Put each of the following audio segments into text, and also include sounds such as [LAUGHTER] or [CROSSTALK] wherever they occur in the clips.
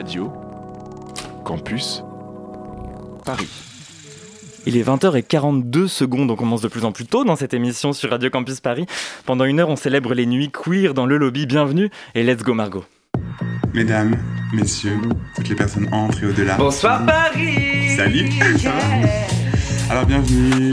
Radio Campus Paris. Il est 20h42 secondes, on commence de plus en plus tôt dans cette émission sur Radio Campus Paris. Pendant une heure, on célèbre les nuits queer dans le lobby. Bienvenue et let's go Margot. Mesdames, messieurs, toutes les personnes entrent et au-delà. Bonsoir Paris Salut [LAUGHS] Alors bienvenue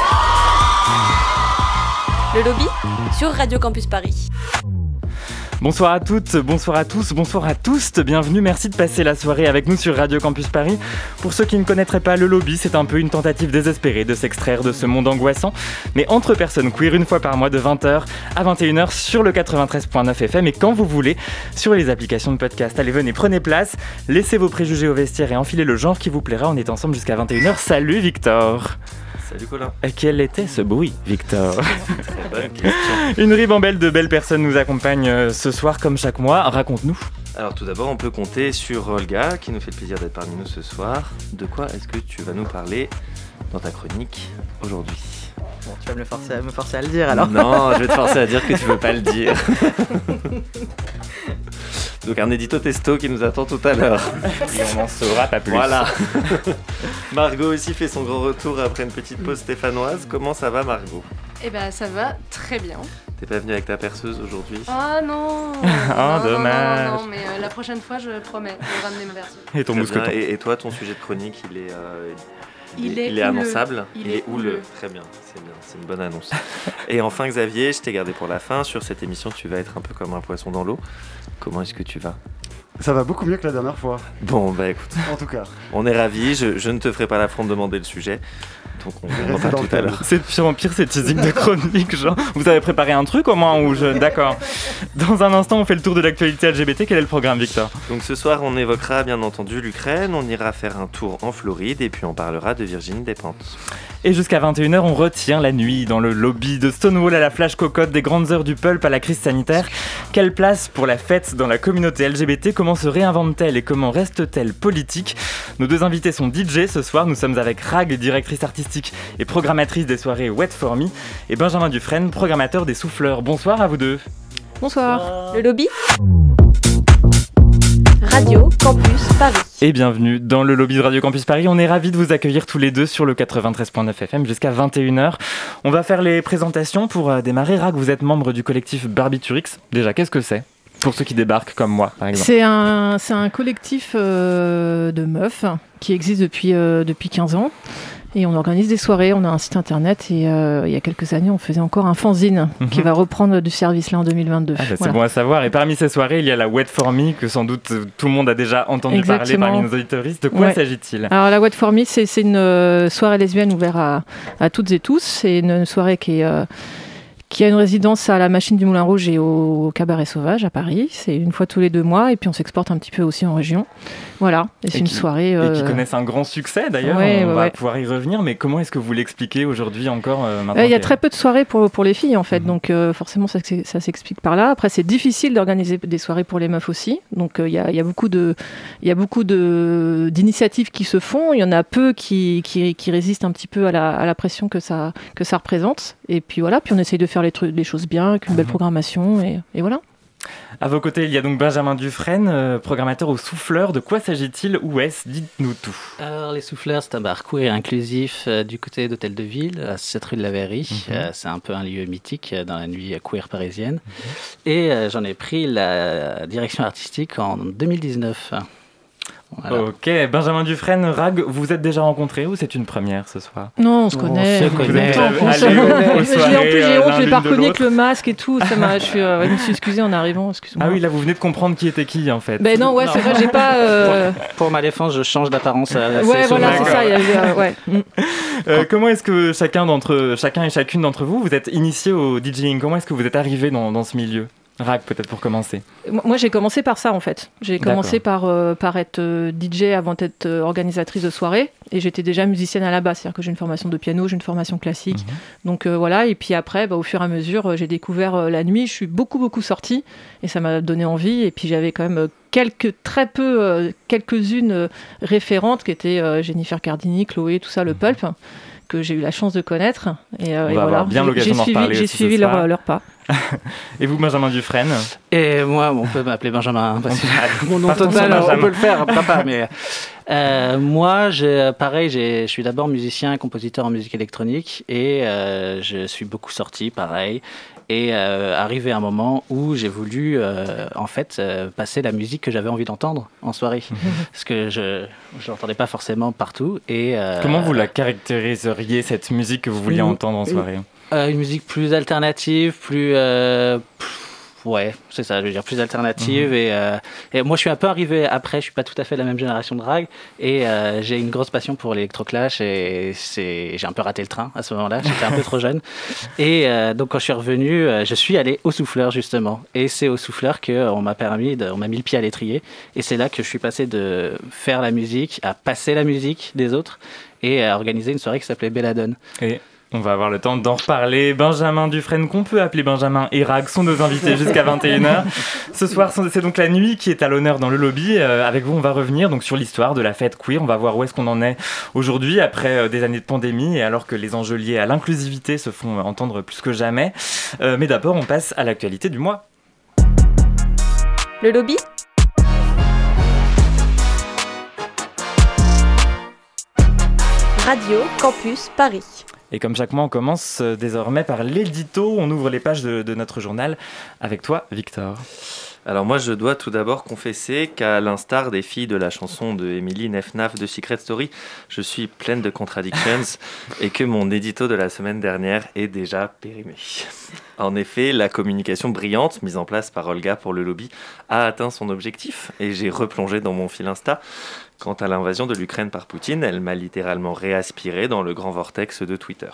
Le lobby sur Radio Campus Paris. Bonsoir à toutes, bonsoir à tous, bonsoir à tous, bienvenue, merci de passer la soirée avec nous sur Radio Campus Paris. Pour ceux qui ne connaîtraient pas le lobby, c'est un peu une tentative désespérée de s'extraire de ce monde angoissant, mais entre personnes queer une fois par mois de 20h à 21h sur le 93.9 FM et quand vous voulez sur les applications de podcast. Allez, venez, prenez place, laissez vos préjugés au vestiaire et enfilez le genre qui vous plaira. On est ensemble jusqu'à 21h. Salut Victor Salut Colin. Et quel était ce bruit, Victor [LAUGHS] [LAUGHS] Une ribambelle de belles personnes nous accompagne euh, ce soir comme chaque mois. Raconte-nous. Alors tout d'abord, on peut compter sur Olga qui nous fait le plaisir d'être parmi nous ce soir. De quoi est-ce que tu vas nous parler dans ta chronique aujourd'hui? Bon, tu vas me, forcer à, me forcer à le dire alors Non, je vais te forcer à dire que tu veux pas le [LAUGHS] dire. Donc un édito testo qui nous attend tout à l'heure. [LAUGHS] Et on n'en saura pas plus. Voilà. [LAUGHS] Margot aussi fait son grand retour après une petite pause stéphanoise. Comment ça va Margot? Eh ben ça va très bien. T'es pas venue avec ta perceuse aujourd'hui? Ah non [LAUGHS] Oh, non, non, dommage. Non, non, mais euh, la prochaine fois, je promets de ramener ma version. Et ton mousqueton. bien. Et, et toi, ton sujet de chronique, il est, euh, Il est il est houleux. annonçable. Il Il, est est houleux. houleux. Très bien, c'est bien, c'est une bonne annonce. et enfin, Xavier, je t'ai gardé pour la fin. Sur cette émission, tu vas être un peu comme un poisson dans l'eau. Comment est-ce que tu vas? Ça va beaucoup mieux que la dernière fois, Bon, bah écoute, en tout cas. on est ravis. Je, je ne te ferai pas l'affront de demander le sujet. Donc on verra tout à l'heure. C'est de pire en pire ces teasings de chronique, genre. Vous avez préparé un truc au moins ou je. D'accord. Dans un instant, on fait le tour de l'actualité LGBT. Quel est le programme, Victor? Donc ce soir, on évoquera bien entendu l'Ukraine. On ira faire un tour en Floride et puis on parlera de Virginie Despentes. Et jusqu'à 21h, on retient la nuit dans le lobby de Stonewall à la flash cocotte, des grandes heures du pulp à la crise sanitaire. Quelle place pour la fête dans la communauté LGBT Comment se réinvente-t-elle et comment reste-t-elle politique? Nos deux invités sont DJ ce soir. Nous sommes avec Rag, directrice artistique et programmatrice des soirées Wet For Me, et Benjamin Dufresne, programmateur des Souffleurs. Bonsoir à vous deux. Bonsoir. Le lobby? Radio Campus Paris. Et bienvenue dans le lobby de Radio Campus Paris. On est ravis de vous accueillir tous les deux sur le 93.9 FM jusqu'à 21h. On va faire les présentations pour euh, démarrer. Rag, vous êtes membre du collectif Barbiturix. Déjà, qu'est-ce que c'est Pour ceux qui débarquent comme moi, par exemple? C'est un, c'est un collectif euh, de meufs qui existe depuis, euh, depuis 15 ans. Et on organise des soirées, on a un site internet et euh, il y a quelques années on faisait encore un fanzine qui Mhm. va reprendre du service là en 2022. Ah bah, c'est bon à savoir. Et parmi ces soirées, il y a la Wet For Me, que sans doute euh, tout le monde a déjà entendu Exactement. parler parmi nos auditoristes. De quoi Ouais. s'agit-il? Alors la What for Me, c'est c'est une euh, soirée lesbienne ouverte à, à toutes et tous. C'est une, une soirée qui, est, euh, qui a une résidence à la Machine du Moulin Rouge et au, Cabaret Sauvage à Paris. C'est une fois tous les deux mois et puis on s'exporte un petit peu aussi en région. Voilà, et c'est une soirée... Et qui euh, connaissent un grand succès d'ailleurs. Ouais, on ouais, va ouais. pouvoir y revenir. Mais comment est-ce que vous l'expliquez aujourd'hui encore euh, maintenant Euh, Il y a très peu de soirées pour, pour les filles en fait, Mhm. donc euh, forcément ça, s'ex- ça s'explique par là. Après c'est difficile d'organiser des soirées pour les meufs aussi, donc il y, a, y a beaucoup d'initiatives qui se font. Il y en a peu qui, qui, qui résistent un petit peu à la, à la pression que ça que ça représente. Et puis voilà, puis on essaye de faire les trucs les choses bien avec une belle Mhm. programmation et, et voilà. À vos côtés, il y a donc Benjamin Dufresne, euh, programmateur au Souffleur. De quoi s'agit-il Où est-ce? Dites-nous tout. Alors, les souffleurs, c'est un bar queer et inclusif euh, du côté d'Hôtel de Ville, à 7 rue de la Verrie. Mhm. Euh, c'est un peu un lieu mythique euh, dans la nuit queer parisienne. Et euh, j'en ai pris la direction artistique en 2019. Voilà. Ok, Benjamin Dufresne, Rag, vous vous êtes déjà rencontrés ou c'est une première ce soir? Non, on se On connaît. on se connaît. en plus j'ai euh, honte, je l'ai pas reconnu avec le masque et tout. Ça m'a, je, suis, euh, je me suis excusée en arrivant. Excuse-moi. Ah oui, là vous venez de comprendre qui était qui en fait. Ben non, ouais, c'est vrai, j'ai pas. euh, Pour ma défense, je change d'apparence. Ouais, voilà, c'est ça. il y a euh, ouais. [LAUGHS] Mm. Euh, comment est-ce que chacun d'entre chacun et chacune d'entre vous vous êtes initié au DJing Comment est-ce que vous êtes arrivé dans, dans ce milieu? Rag, peut-être pour commencer. Moi, j'ai commencé par ça en fait. J'ai commencé par, euh, par être euh, DJ avant d'être euh, organisatrice de soirée. Et j'étais déjà musicienne à la base. C'est-à-dire que j'ai une formation de piano, j'ai une formation classique. Mhm. Donc voilà. Et puis après, bah, au fur et à mesure, j'ai découvert la nuit. Je suis beaucoup, beaucoup sortie. Et ça m'a donné envie. Et puis j'avais quand même quelques, très peu, quelques-unes référentes qui étaient Jennifer Cardini, Chloé, tout ça, le pulp que j'ai eu la chance de connaître. Et, On va avoir bien l'occasion d'en reparler J'ai suivi ce leur, soir. leur pas. [LAUGHS] Et vous, Benjamin Dufresne? Et moi, on peut m'appeler Benjamin, hein, parce que [LAUGHS] mon nom total, on peut le faire, papa. Mais euh, moi, j'ai- pareil, j'ai- je suis d'abord musicien, compositeur en musique électronique, et euh, je suis beaucoup sorti, pareil. Et euh, arrivé un moment où j'ai voulu, euh, en fait, euh, passer la musique que j'avais envie d'entendre en soirée, parce que je je l'entendais pas forcément partout. Et euh, Comment vous la caractériseriez, cette musique que vous vouliez entendre en soirée? Euh, une musique plus alternative, plus. euh, ouais, c'est ça, je veux dire, plus alternative. Mhm. et, euh, et moi, je suis un peu arrivé après, je suis pas tout à fait de la même génération de drag. Et euh, j'ai une grosse passion pour l'électroclash. Et j'ai un peu raté le train à ce moment-là, j'étais un peu trop jeune. [LAUGHS] Et euh, donc, quand je suis revenu, je suis allé au souffleur, justement. Et c'est au souffleur qu'on m'a permis, de, on m'a mis le pied à l'étrier. Et c'est là que je suis passé de faire la musique à passer la musique des autres et à organiser une soirée qui s'appelait Belladone. On va avoir le temps d'en reparler. Benjamin Dufresne, qu'on peut appeler Benjamin et Rag, sont nos invités jusqu'à 21h. Ce soir, c'est donc la nuit qui est à l'honneur dans le lobby. Euh, avec vous, on va revenir donc sur l'histoire de la fête queer. On va voir où est-ce qu'on en est aujourd'hui après euh, des années de pandémie et alors que les enjeux à l'inclusivité se font entendre plus que jamais. Euh, mais d'abord, on passe à l'actualité du mois. Le lobby? Radio Campus Paris. Et comme chaque mois, on commence euh, désormais par l'édito. On ouvre les pages de, de notre journal avec toi, Victor. Alors moi, je dois tout d'abord confesser qu'à l'instar des filles de la chanson de Emily Nefnaf de Secret Story, je suis pleine de contradictions [LAUGHS] et que mon édito de la semaine dernière est déjà périmé. En effet, la communication brillante mise en place par Olga pour le lobby a atteint son objectif et j'ai replongé dans mon fil Insta. Quant à l'invasion de l'Ukraine par Poutine, elle m'a littéralement réaspiré dans le grand vortex de Twitter.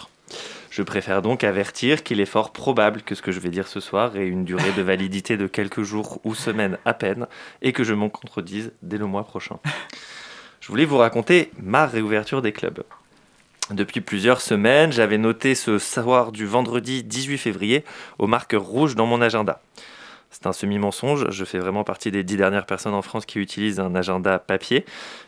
Je préfère donc avertir qu'il est fort probable que ce que je vais dire ce soir ait une durée de validité de quelques jours ou semaines à peine et que je m'en contredise dès le mois prochain. Je voulais vous raconter ma réouverture des clubs. Depuis plusieurs semaines, j'avais noté ce soir du vendredi 18 février au marqueur rouge dans mon agenda. C'est un semi-mensonge, je fais vraiment partie des dix dernières personnes en France qui utilisent un agenda papier,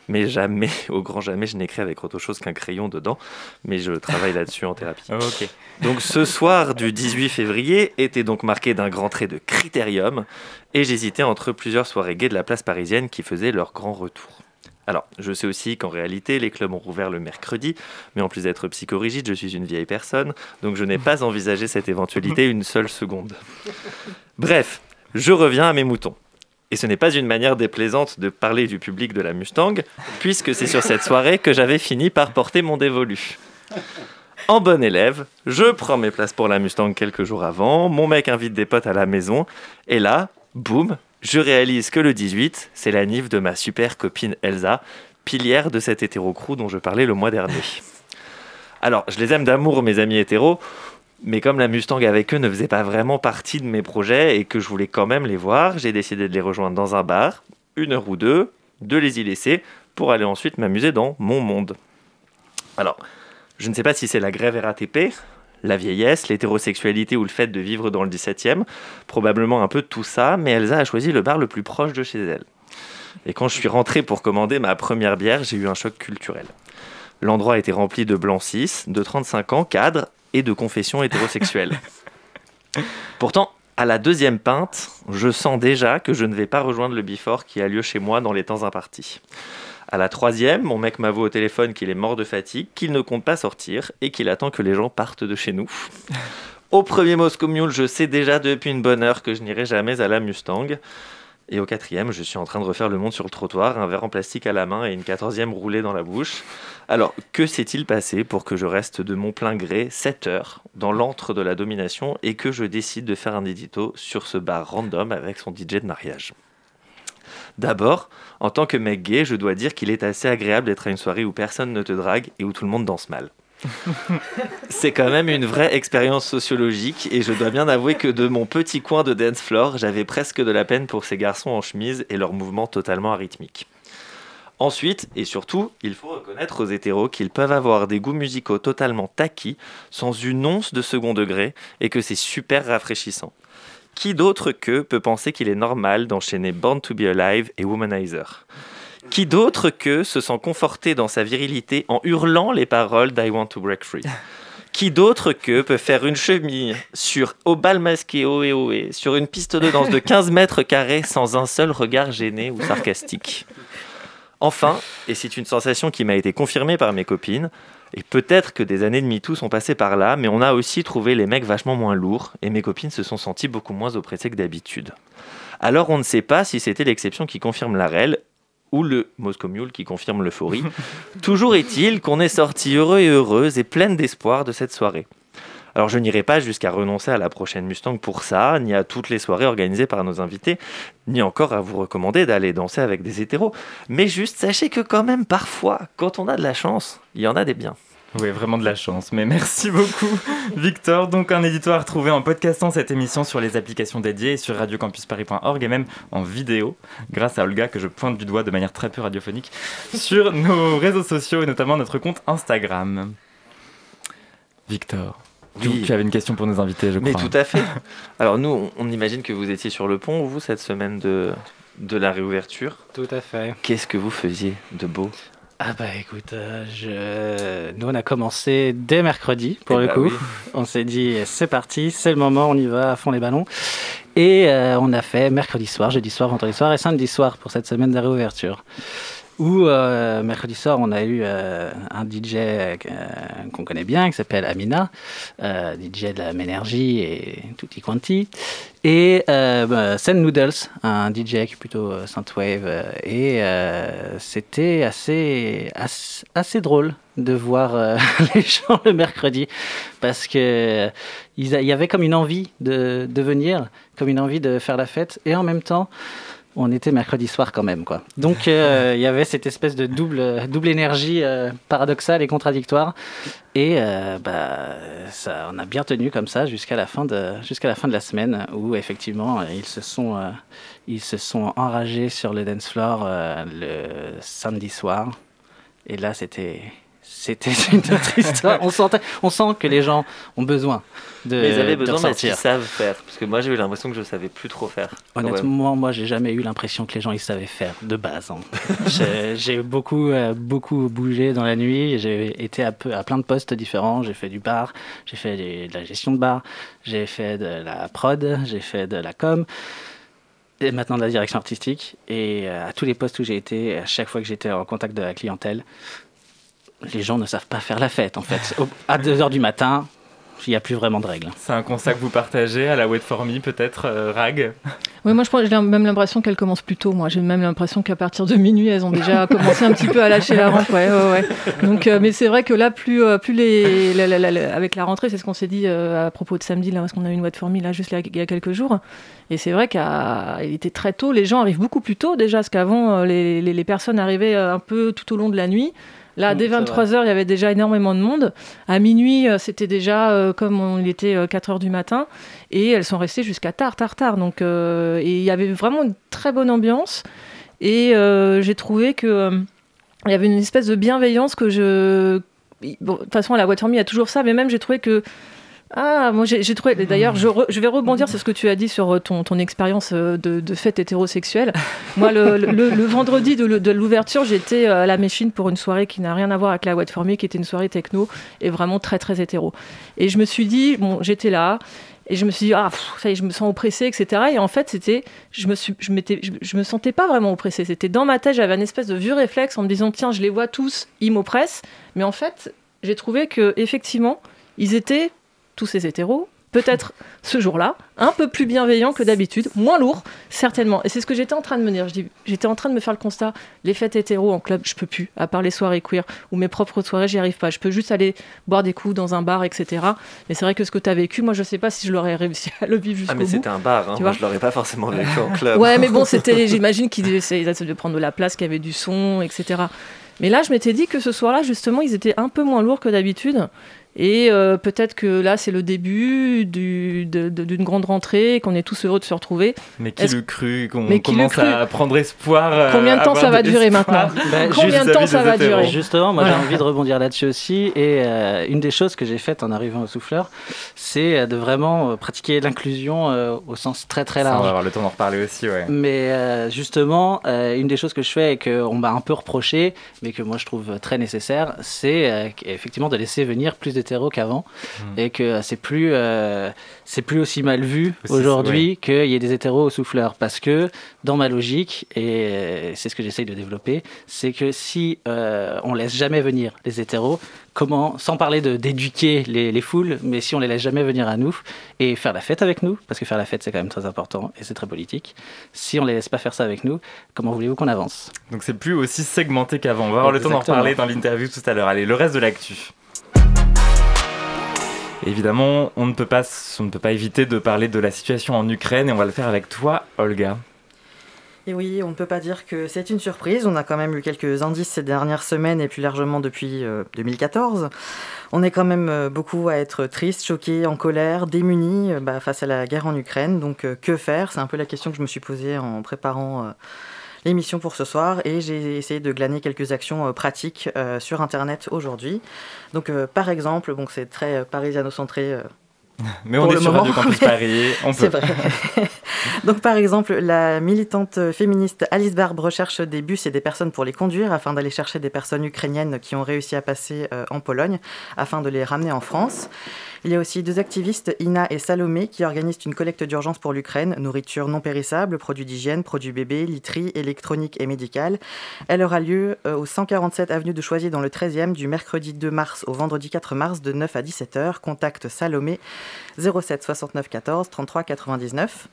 mais jamais, [LAUGHS] au grand jamais, je n'écris avec autre chose qu'un crayon dedans, mais je travaille là-dessus en thérapie. [LAUGHS] Donc ce soir du 18 février était donc marqué d'un grand trait de critérium, et j'hésitais entre plusieurs soirées gays de la place parisienne qui faisaient leur grand retour. Alors, je sais aussi qu'en réalité, les clubs ont rouvert le mercredi, mais en plus d'être psychorigide, je suis une vieille personne, donc je n'ai pas envisagé cette éventualité une seule seconde. Bref, je reviens à mes moutons. Et ce n'est pas une manière déplaisante de parler du public de la Mustang, puisque c'est sur cette soirée que j'avais fini par porter mon dévolu. En bon élève, je prends mes places pour la Mustang quelques jours avant, mon mec invite des potes à la maison, et là, boum, je réalise que le 18, c'est la nif de ma super copine Elsa, pilière de cet hétéro-crew dont je parlais le mois dernier. Alors, je les aime d'amour, mes amis hétéros, mais comme la Mustang avec eux ne faisait pas vraiment partie de mes projets et que je voulais quand même les voir, j'ai décidé de les rejoindre dans un bar, une heure ou deux, de les y laisser, pour aller ensuite m'amuser dans mon monde. Alors, je ne sais pas si c'est la grève RATP, la vieillesse, l'hétérosexualité ou le fait de vivre dans le 17e, probablement un peu tout ça, mais Elsa a choisi le bar le plus proche de chez elle. Et quand je suis rentré pour commander ma première bière, j'ai eu un choc culturel. L'endroit était rempli de blancs 6, de 35 ans, cadres et de confessions hétérosexuelles. Pourtant, à la deuxième pinte, je sens déjà que je ne vais pas rejoindre le bifort qui a lieu chez moi dans les temps impartis. À la troisième, mon mec m'avoue au téléphone qu'il est mort de fatigue, qu'il ne compte pas sortir et qu'il attend que les gens partent de chez nous. Au premier Moscow Mule, je sais déjà depuis une bonne heure que je n'irai jamais à la Mustang. Et au quatrième, je suis en train de refaire le monde sur le trottoir, un verre en plastique à la main et une quatorzième roulée dans la bouche. Alors, que s'est-il passé pour que je reste de mon plein gré 7 heures dans l'antre de la domination et que je décide de faire un édito sur ce bar random avec son DJ de mariage? D'abord, en tant que mec gay, je dois dire qu'il est assez agréable d'être à une soirée où personne ne te drague et où tout le monde danse mal. [LAUGHS] C'est quand même une vraie expérience sociologique et je dois bien avouer que de mon petit coin de dance floor, j'avais presque de la peine pour ces garçons en chemise et leurs mouvements totalement arythmiques. Ensuite, et surtout, il faut reconnaître aux hétéros qu'ils peuvent avoir des goûts musicaux totalement taquis, sans une once de second degré, et que c'est super rafraîchissant. Qui d'autre qu'eux peut penser qu'il est normal d'enchaîner Born to be Alive et Womanizer? Qui d'autre qu'eux se sent conforté dans sa virilité en hurlant les paroles d'I Want to Break Free? Qui d'autre qu'eux peut faire une chemise sur au bal masqué ohé ohé sur une piste de danse de 15 mètres carrés sans un seul regard gêné ou sarcastique? Enfin, et c'est une sensation qui m'a été confirmée par mes copines, et peut-être que des années de MeToo sont passées par là, mais on a aussi trouvé les mecs vachement moins lourds, et mes copines se sont senties beaucoup moins oppressées que d'habitude. Alors on ne sait pas si c'était l'exception qui confirme la règle, ou le Moscow Mule qui confirme l'euphorie. [LAUGHS] Toujours est-il qu'on est sorti heureux et heureuse et pleine d'espoir de cette soirée. Alors je n'irai pas jusqu'à renoncer à la prochaine Mustang pour ça, ni à toutes les soirées organisées par nos invités, ni encore à vous recommander d'aller danser avec des hétéros. Mais juste sachez que quand même parfois, quand on a de la chance, il y en a des biens. Oui, vraiment de la chance. Mais merci beaucoup, [LAUGHS] Victor. Donc, un édito à retrouver en podcastant cette émission sur les applications dédiées et sur radiocampusparis.org et même en vidéo, grâce à Olga, que je pointe du doigt de manière très peu radiophonique, [LAUGHS] sur nos réseaux sociaux et notamment notre compte Instagram. Victor. Oui. Tu avais une question pour nos invités, je crois. Mais tout à fait. [LAUGHS] Alors nous, on, on imagine que vous étiez sur le pont, vous, cette semaine de, de la réouverture. Tout à fait. Qu'est-ce que vous faisiez de beau? Ah bah écoute, euh, je... nous on a commencé dès mercredi pour Eh le bah coup. oui. On s'est dit c'est parti, c'est le moment, on y va à fond les ballons. Et euh, on a fait mercredi soir, jeudi soir, vendredi soir et samedi soir pour cette semaine de réouverture. Où euh, mercredi soir, on a eu euh, un DJ euh, qu'on connaît bien, qui s'appelle Amina, euh, DJ de la Ménergie et Tutti Quanti. Et bah, Noodles, un DJ qui est plutôt synthwave. et c'était assez, assez, assez drôle de voir [LAUGHS] les gens le mercredi parce que il y avait comme une envie de, de venir, comme une envie de faire la fête. Et en même temps, on était mercredi soir quand même, quoi. Donc euh, il y avait cette espèce de double, double énergie euh, paradoxale et contradictoire. Et euh, bah, ça, on a bien tenu comme ça jusqu'à la fin de, jusqu'à la fin de la semaine, où effectivement ils se sont, ils se sont enragés sur le dance floor le samedi soir. Et là, c'était, c'était [LAUGHS] une autre histoire. On sentait, on sent que les gens ont besoin de, Mais ils avaient besoin de qu'ils savent faire. Parce que moi, j'ai eu l'impression que je savais plus trop faire. Honnêtement, moi, j'ai jamais eu l'impression que les gens ils savaient faire de base. hein. [LAUGHS] J'ai- beaucoup, euh, beaucoup bougé dans la nuit. J'ai été à, peu, à plein de postes différents. J'ai fait du bar, j'ai fait des- de la gestion de bar, j'ai fait de la prod, j'ai fait de la com. Et maintenant de la direction artistique. Et euh, à tous les postes où j'ai été, à chaque fois que j'étais en contact de la clientèle, les gens ne savent pas faire la fête en fait. À 2h du matin, il n'y a plus vraiment de règles. C'est un constat que vous partagez à la Wait For Me, peut-être, euh, Rag? Oui, moi j'ai même l'impression qu'elles commencent plus tôt. Moi, j'ai même l'impression qu'à partir de minuit, elles ont déjà [LAUGHS] commencé un petit peu à lâcher la rampe. Ouais, ouais, ouais. Donc, euh, mais c'est vrai que là, plus, euh, plus les, la- la- la- la- avec la rentrée, c'est ce qu'on s'est dit euh, à propos de samedi, là, parce qu'on a eu une What for Me là juste là, il y a quelques jours. Et c'est vrai qu'il était très tôt. Les gens arrivent beaucoup plus tôt déjà, parce qu'avant, les, les- les personnes arrivaient un peu tout au long de la nuit. Là, dès c'est 23h, il y avait déjà énormément de monde. À minuit, euh, c'était déjà euh, comme on, il était 4h du matin. Et elles sont restées jusqu'à tard, tard, tard. Donc, euh, et il y avait vraiment une très bonne ambiance. Et euh, j'ai trouvé que euh, il y avait une espèce de bienveillance que je. Bon, de toute façon, à la Waterme, il y a toujours ça, mais même j'ai trouvé que. Ah, moi j'ai trouvé. D'ailleurs, je, re- je vais rebondir sur ce que tu as dit sur euh, ton, ton expérience euh, de, de fête hétérosexuelle. [LAUGHS] Moi, le, le- le vendredi de, l'ouverture, j'étais euh, à la Méchine pour une soirée qui n'a rien à voir avec la What For Me, qui était une soirée techno et vraiment très très hétéro. Et je me suis dit, bon, j'étais là. Et je me suis dit, ah, pff, ça y est, je me sens oppressée, etc. Et en fait, c'était, je me suis, je m'étais, je, je me sentais pas vraiment oppressée. C'était dans ma tête, j'avais un espèce de vieux réflexe en me disant, tiens, je les vois tous, ils m'oppressent. Mais en fait, j'ai trouvé que effectivement, ils étaient tous ces hétéros, peut-être ce jour-là, un peu plus bienveillants que d'habitude, moins lourds, certainement. Et c'est ce que j'étais en train de me dire. J'étais en train de me faire le constat, les fêtes hétéros en club, je peux plus, à part les soirées queer ou mes propres soirées, j'y arrive pas. Je peux juste aller boire des coups dans un bar, etc. Mais c'est vrai que ce que tu as vécu, moi, je sais pas si je l'aurais [LAUGHS] réussi à le vivre jusqu'au Ah, mais c'était un bar, hein. Tu moi vois je l'aurais pas forcément vécu en [LAUGHS] club. Ouais, mais bon, c'était, j'imagine qu'ils essayaient de prendre de la place, qu'il y avait du son, etc. Mais là, je m'étais dit que ce soir-là, justement, ils étaient un peu moins lourds que d'habitude. Et euh, peut-être que là, c'est le début du- de- de- d'une grande rentrée, qu'on est tous heureux de se retrouver. Mais qui Est-ce- le cru qu'on commence cru à prendre espoir euh, Combien de temps ça va de durer maintenant [LAUGHS] Bah, Combien de temps ça va durer Justement, moi Voilà. j'ai envie de rebondir là-dessus aussi. Et euh, une des choses que j'ai faites en arrivant au souffleur, c'est de vraiment pratiquer l'inclusion euh, au sens très très Ça, on large. va avoir le temps d'en reparler aussi, ouais. Mais euh, justement, euh, une des choses que je fais et qu'on m'a un peu reproché, mais que moi je trouve très nécessaire, c'est euh, effectivement de laisser venir plus d'hétéros qu'avant. Hmm. Et que c'est plus, euh, c'est plus aussi mal vu aujourd'hui qu'il y ait des hétéros au souffleur. Parce que dans ma logique, et euh, c'est ce que j'essaye de développer, c'est que si euh, on laisse jamais venir les hétéros, comment, sans parler de d'éduquer les, les foules, mais si on les laisse jamais venir à nous et faire la fête avec nous, parce que faire la fête c'est quand même très important et c'est très politique, si on les laisse pas faire ça avec nous, comment voulez-vous qu'on avance? Donc c'est plus aussi segmenté qu'avant. On va avoir le temps d'en reparler dans l'interview tout à l'heure. Allez, le reste de l'actu. Évidemment, on ne, peut pas, on ne peut pas éviter de parler de la situation en Ukraine et on va le faire avec toi, Olga. Et oui, on ne peut pas dire que c'est une surprise. On a quand même eu quelques indices ces dernières semaines et plus largement depuis euh, 2014. On est quand même euh, beaucoup à être triste, choqué, en colère, démunis euh, bah, face à la guerre en Ukraine. Donc euh, que faire? C'est un peu la question que je me suis posée en préparant euh, l'émission pour ce soir et j'ai essayé de glaner quelques actions euh, pratiques euh, sur Internet aujourd'hui. Donc euh, par exemple, bon, c'est très parisiano-centré. [LAUGHS] Mais on pour est le sur moment, Radio Campus Paris, [LAUGHS] on C'est peut. vrai. [LAUGHS] Donc, par exemple, la militante féministe Alice Barbe recherche des bus et des personnes pour les conduire afin d'aller chercher des personnes ukrainiennes qui ont réussi à passer en Pologne afin de les ramener en France. Il y a aussi deux activistes, Ina et Salomé, qui organisent une collecte d'urgence pour l'Ukraine, nourriture non périssable, produits d'hygiène, produits bébés, literie, électronique et médicale. Elle aura lieu euh, au 147 avenue de Choisy dans le 13e du mercredi 2 mars au vendredi 4 mars de 9 à 17h. Contact Salomé 07 69 14 33 99.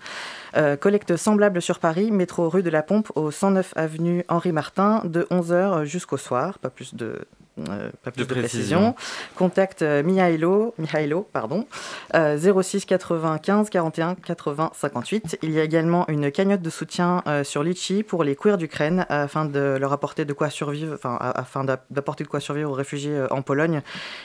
Euh, collecte semblable sur Paris, métro rue de la Pompe au 109 avenue Henri Martin de 11h jusqu'au soir. Pas plus de, euh, pas plus De de, précision. précision. Contact euh, Mihailo, Mihailo pardon, euh, 06 95 41 80 58. Il y a également une cagnotte de soutien euh, sur Litchi pour les queers d'Ukraine afin de leur apporter de quoi survivre, enfin, afin d'a- d'apporter de quoi survivre aux réfugiés en Pologne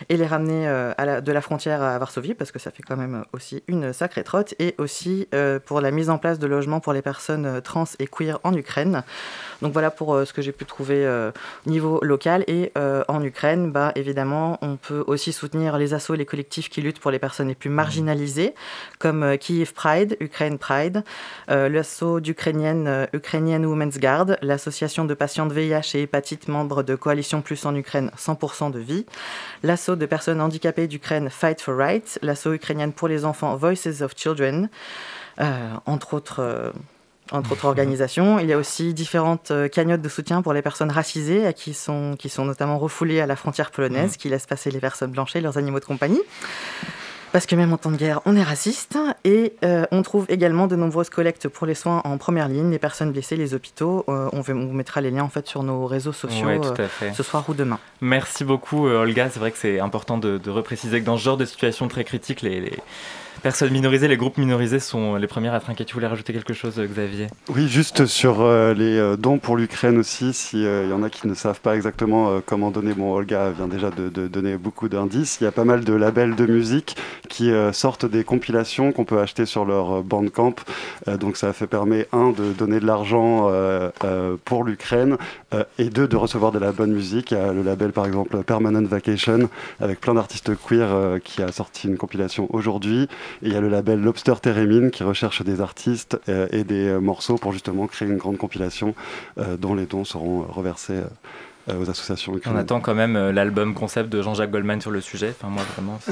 et les ramener à la- de la frontière à Varsovie parce que ça fait quand même aussi une sacrée trotte et aussi pour la mise en place de logements pour les personnes trans et queer en Ukraine. Donc voilà pour ce que j'ai pu trouver euh, niveau local et euh, en Ukraine, bah, évidemment, on peut aussi soutenir les assos et les collectifs qui luttent pour les personnes les plus marginalisées, comme euh, Kiev Pride, Ukraine Pride, euh, l'assaut d'Ukrainienne euh, Ukrainian Women's Guard, l'association de patients de VIH et hépatite, membre de Coalition Plus en Ukraine, 100% de vie, l'assaut de personnes handicapées d'Ukraine Fight for Rights, l'assaut ukrainienne pour les enfants Voices of Children, euh, entre autres. Entre autres organisations. Il y a aussi différentes euh, cagnottes de soutien pour les personnes racisées qui sont, qui sont notamment refoulées à la frontière polonaise, qui laissent passer les personnes blanches et leurs animaux de compagnie. Parce que même en temps de guerre, on est raciste. Et euh, on trouve également de nombreuses collectes pour les soins en première ligne, les personnes blessées, les hôpitaux. Euh, on, vous mettra les liens en fait sur nos réseaux sociaux Ouais, euh, ce soir ou demain. Merci beaucoup, Olga. C'est vrai que c'est important de, de repréciser que dans ce genre de situation très critique, les, les personnes minorisées, les groupes minorisés sont les premières à être inquiets. Tu voulais rajouter quelque chose, euh, Xavier? Oui, juste sur euh, les euh, dons pour l'Ukraine aussi, s'il y en a qui ne savent pas exactement comment donner, bon, Olga vient déjà de, donner beaucoup d'indices, il y a pas mal de labels de musique qui sortent des compilations qu'on peut acheter sur leur Bandcamp, donc ça fait permet, un, de donner de l'argent pour l'Ukraine, et deux, de recevoir de la bonne musique. Il y a le label par exemple Permanent Vacation, avec plein d'artistes queer qui a sorti une compilation aujourd'hui, il y a le label Lobster Theremin qui recherche des artistes euh, et des euh, morceaux pour justement créer une grande compilation euh, dont les dons seront reversés aux associations On attend quand même euh, l'album concept de Jean-Jacques Goldman sur le sujet. Enfin, moi, vraiment. [LAUGHS]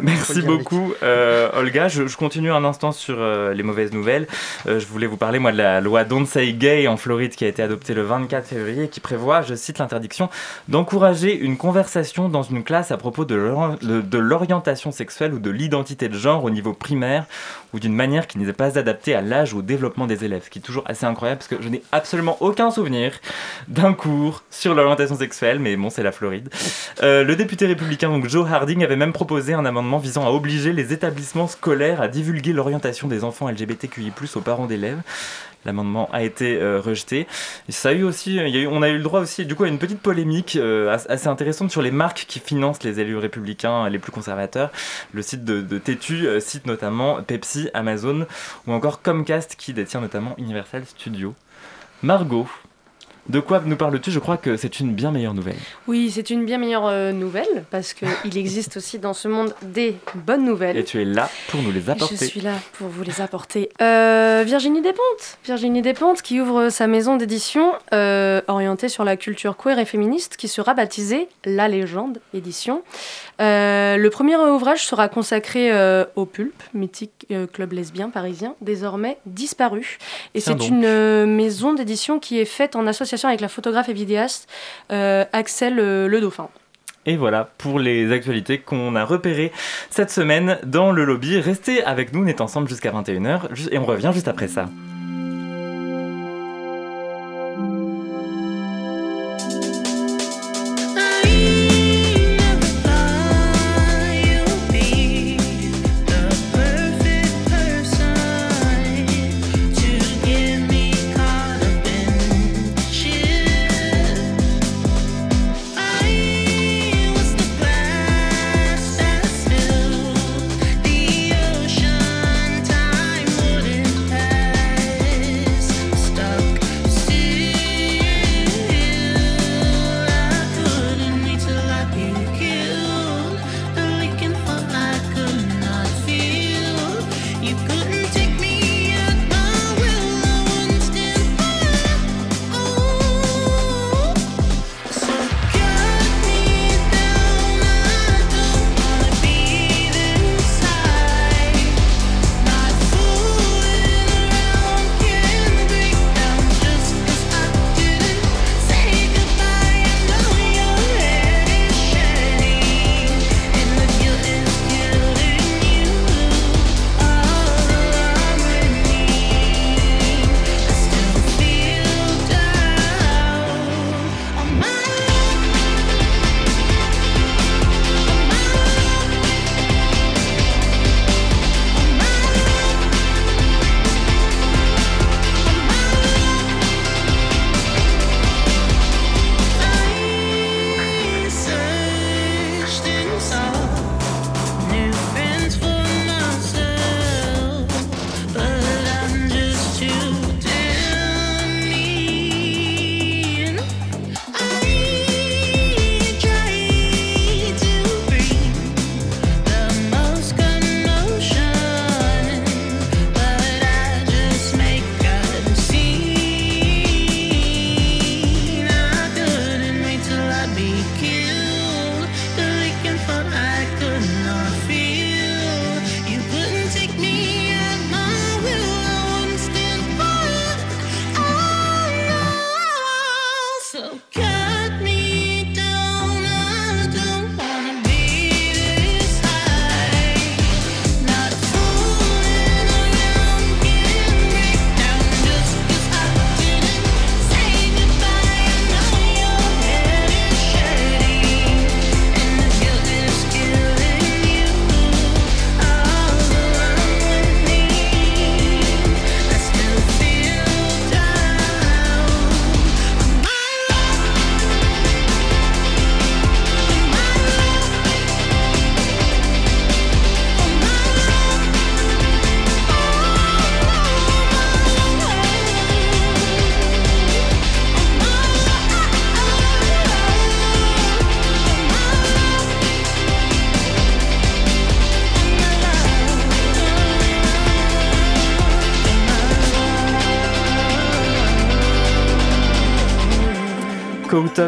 Merci beaucoup, euh, Olga. Je, je continue un instant sur euh, les mauvaises nouvelles. Euh, je voulais vous parler, moi, de la loi Don't Say Gay en Floride qui a été adoptée le 24 février et qui prévoit, je cite l'interdiction, d'encourager une conversation dans une classe à propos de l'orientation sexuelle ou de l'identité de genre au niveau primaire ou d'une manière qui n'est pas adaptée à l'âge ou au développement des élèves. Ce qui est toujours assez incroyable parce que je n'ai absolument aucun souvenir d'un cours sur l'orientation sexuelle, mais bon, c'est la Floride. Euh, le député républicain donc Joe Harding avait même proposé un amendement visant à obliger les établissements scolaires à divulguer l'orientation des enfants LGBTQI+ aux parents d'élèves. L'amendement a été euh, rejeté. Et ça a eu aussi, il y a eu- on a eu le droit aussi, du coup, à une petite polémique euh, as- assez intéressante sur les marques qui financent les élus républicains les plus conservateurs. Le site de, de Tétu euh, cite notamment Pepsi, Amazon ou encore Comcast qui détient notamment Universal Studios. Margot, de quoi nous parles-tu? Je crois que c'est une bien meilleure nouvelle. Oui, c'est une bien meilleure euh, nouvelle parce qu'il [LAUGHS] existe aussi dans ce monde des bonnes nouvelles. Et tu es là pour nous les apporter. Je suis là pour vous les apporter. Euh, Virginie Despentes. Virginie Despentes qui ouvre sa maison d'édition euh, orientée sur la culture queer et féministe qui sera baptisée La Légende Édition. Euh, le premier ouvrage sera consacré euh, au Pulpe, mythique euh, club lesbien parisien, désormais disparu. Et c'est une maison d'édition qui est faite en association avec la photographe et vidéaste Axel Le Dauphin. Et voilà pour les actualités qu'on a repérées cette semaine dans le lobby. Restez avec nous, on est ensemble jusqu'à 21h ju- et on revient juste après ça.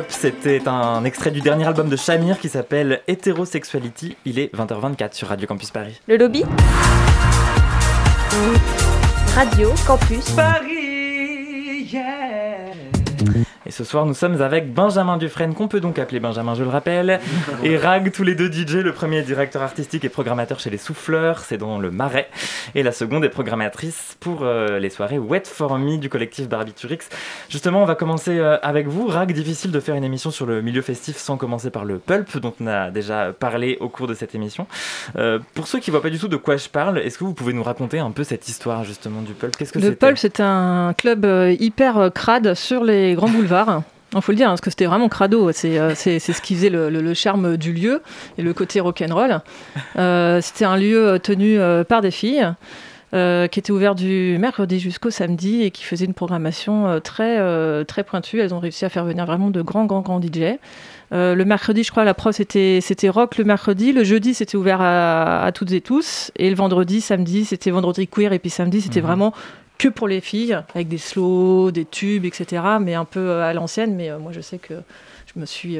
C'était un extrait du dernier album de Shamir qui s'appelle Hétérosexuality. Il est 20h24 sur Radio Campus Paris. Le lobby Radio Campus Paris. Et ce soir, nous sommes avec Benjamin Dufresne, qu'on peut donc appeler Benjamin, je le rappelle, et [LAUGHS] Rag, tous les deux DJ. Le premier est directeur artistique et programmateur chez Les Souffleurs, c'est dans le Marais. Et la seconde est programmatrice pour euh, les soirées Wet for Me du collectif Barbiturix. Justement, on va commencer euh, avec vous. Rag, difficile de faire une émission sur le milieu festif sans commencer par le pulp, dont on a déjà parlé au cours de cette émission. Euh, pour ceux qui ne voient pas du tout de quoi je parle, est-ce que vous pouvez nous raconter un peu cette histoire justement du pulp? Qu'est-ce que Le Pulp, c'était un club hyper crade sur les grands boulevards. Il faut le dire, hein, parce que c'était vraiment crado. C'est euh, c'est- c'est ce qui faisait le, le- le charme du lieu et le côté rock'n'roll. Euh, c'était un lieu euh, tenu euh, par des filles. euh, qui était ouvert du mercredi jusqu'au samedi et qui faisait une programmation très, très pointue. Elles ont réussi à faire venir vraiment de grands, grands, grands DJ. Euh, le mercredi, je crois, la prof, c'était c'était rock le mercredi. Le jeudi, c'était ouvert à, à toutes et tous. Et le vendredi, samedi, c'était vendredi queer. Et puis samedi, c'était Mhm. vraiment que pour les filles, avec des slows, des tubes, etc. Mais un peu euh, à l'ancienne. Mais euh, moi, je sais que je me suis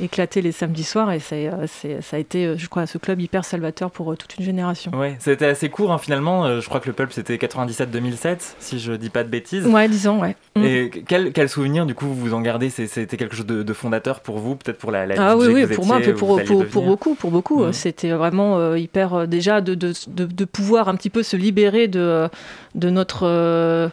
éclatée les samedis soirs. Et euh, ça a été, euh, je crois, ce club hyper salvateur pour euh, toute une génération. Ouais, c'était assez court hein, finalement. Je crois que le pulp c'était 97-2007, si je dis pas de bêtises. Ouais, disons, ouais. Mm. Et quel, quel souvenir du coup vous en gardez? C'était quelque chose de, de fondateur pour vous, peut-être pour la, la Ah oui, que oui, vous pour moi, étiez, pour, pour, pour, beaucoup, pour beaucoup. Mhm. C'était vraiment euh, hyper, euh, déjà, de, de, de, de pouvoir un petit peu se libérer de, de notre... euh,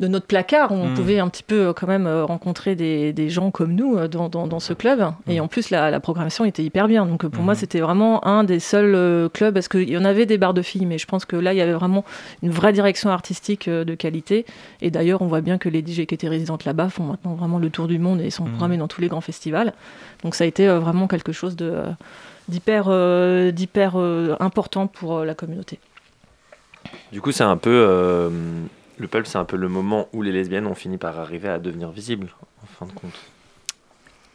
de notre placard, où on Mhm. pouvait un petit peu euh, quand même euh, rencontrer des, des gens comme nous euh, dans, dans, dans ce club. Et en plus, la, la programmation était hyper bien. Donc pour moi, c'était vraiment un des seuls clubs, parce qu'il y en avait des bars de filles, mais je pense que là, il y avait vraiment une vraie direction artistique de qualité. Et d'ailleurs, on voit bien que les DJ qui étaient résidentes là-bas font maintenant vraiment le tour du monde et sont programmés dans tous les grands festivals. Donc ça a été vraiment quelque chose de, d'hyper, euh, d'hyper euh, important pour euh, la communauté. Du coup, c'est un peu. Le pulp, c'est un peu le moment où les lesbiennes ont fini par arriver à devenir visibles, en fin de compte.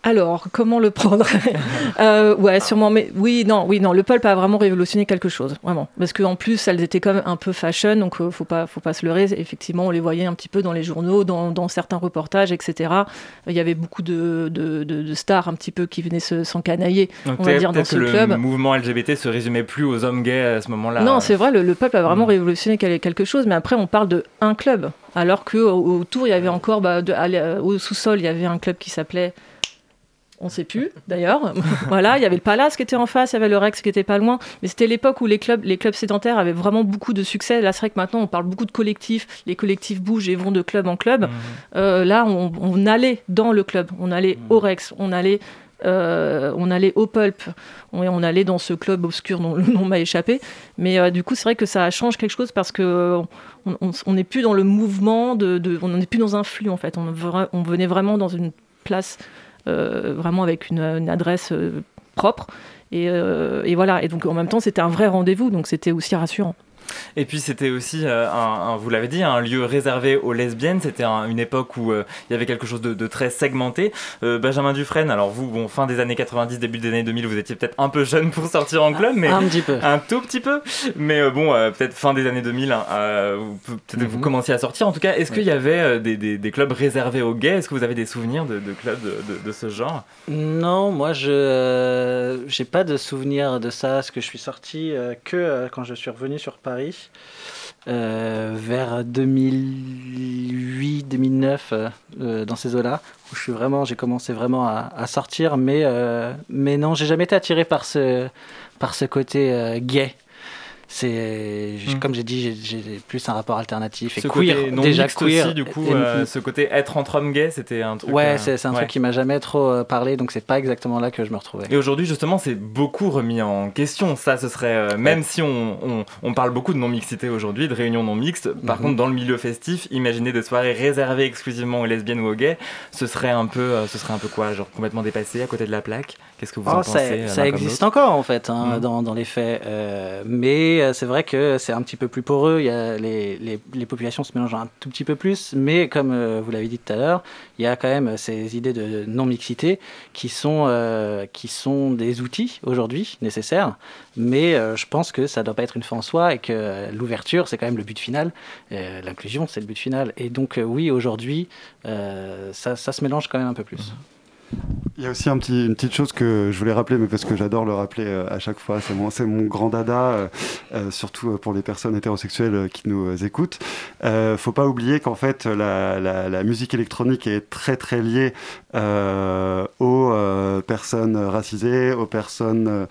Alors, comment le prendre [LAUGHS] Euh, Ouais, sûrement. Mais oui, non, oui, non. Le pulp a vraiment révolutionné quelque chose, vraiment. Parce qu'en plus, elles étaient quand même un peu fashion, donc euh, faut pas, faut pas se leurrer. Effectivement, on les voyait un petit peu dans les journaux, dans, dans certains reportages, etc. Il y avait beaucoup de, de, de- de stars un petit peu qui venaient se- s'encanailler, on va dire, dans ce le club. mouvement LGBT se résumait plus aux hommes gays à ce moment-là. Non, c'est vrai, le, le peuple a vraiment révolutionné quel- quelque chose, mais après on parle de un club, alors que au- autour il y avait encore, bah, de- à l'- au sous-sol il y avait un club qui s'appelait, on sait plus d'ailleurs, [LAUGHS] voilà, il y avait le Palace qui était en face, il y avait le Rex qui était pas loin, mais c'était l'époque où les clubs, les clubs sédentaires avaient vraiment beaucoup de succès. Là c'est vrai que maintenant on parle beaucoup de collectifs, les collectifs bougent et vont de club en club. Euh, là on, on allait dans le club, on allait au Rex, on allait euh, on allait au Pulp, on, on allait dans ce club obscur dont le [LAUGHS] nom m'a échappé. Mais euh, du coup, c'est vrai que ça change quelque chose parce que euh, on- n'est plus dans le mouvement, de, de- on n'est plus dans un flux en fait. On, venait vraiment dans une place, vraiment avec une, adresse euh, propre. Euh, et voilà. Et donc en même temps, c'était un vrai rendez-vous, donc c'était aussi rassurant. Et puis c'était aussi, euh, un, un- vous l'avez dit, un lieu réservé aux lesbiennes. C'était un- une époque où euh, il y avait quelque chose de, de très segmenté. Euh, Benjamin Dufresne, alors vous, bon, fin des années 90, début des années 2000, vous étiez peut-être un peu jeune pour sortir en club, mais Un petit peu. un tout petit peu. Mais bon, peut-être fin des années 2000, hein, vous- Mhm. commenciez à sortir. En tout cas, est-ce Oui. qu'il y avait des, des- des clubs réservés aux gays? Est-ce que vous avez des souvenirs de, de clubs de, ce genre? Non, moi je j'ai pas de souvenir de ça, parce que je suis sorti que quand je suis revenu sur Paris euh, vers 2008-2009 euh, euh, dans ces eaux-là où je suis vraiment j'ai commencé vraiment à, sortir, mais non, j'ai jamais été attiré par ce par ce côté gay. C'est j- Mm. comme j'ai dit, j'ai- plus un rapport alternatif et Ce queer côté non déjà queer. aussi, du coup, et- euh, ce côté être entre hommes gays, c'était un truc. ouais, euh, c'est un ouais. truc qui m'a jamais trop euh, parlé, donc c'est pas exactement là que je me retrouvais. Et aujourd'hui, justement, c'est beaucoup remis en question. Ça, ce serait, euh, même si on, on, on parle beaucoup de non-mixité aujourd'hui, de réunions non mixtes, par Mhm. contre, dans le milieu festif, imaginer des soirées réservées exclusivement aux lesbiennes ou aux gays, ce serait un peu, ce serait un peu quoi Genre complètement dépassé, à côté de la plaque? Qu'est-ce que vous en Oh, pensez ça, euh, ça existe encore en fait hein, Mhm. dans, dans les faits, Euh, mais euh, c'est vrai que c'est un petit peu plus poreux. Il y a les, les, les populations se mélangent un tout petit peu plus, mais comme euh, vous l'avez dit tout à l'heure, il y a quand même ces idées de non mixité qui sont euh, qui sont des outils aujourd'hui nécessaires, mais je pense que ça doit pas être une fin en soi et que l'ouverture c'est quand même le but final, l'inclusion c'est le but final, et donc oui aujourd'hui ça, ça se mélange quand même un peu plus. Il y a aussi une petite chose que je voulais rappeler, mais parce que j'adore le rappeler euh, à chaque fois, c'est mon, grand dada, euh, euh, surtout pour les personnes hétérosexuelles qui nous écoutent. Euh, faut pas oublier qu'en fait, la, musique électronique est très très liée aux personnes racisées, aux personnes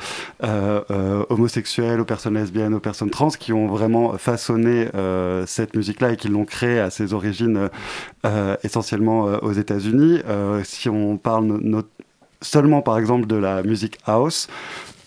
homosexuelles, aux personnes lesbiennes, aux personnes trans, qui ont vraiment façonné cette musique-là et qui l'ont créée à ses origines essentiellement aux États-Unis. Si on parle seulement par exemple de la musique house,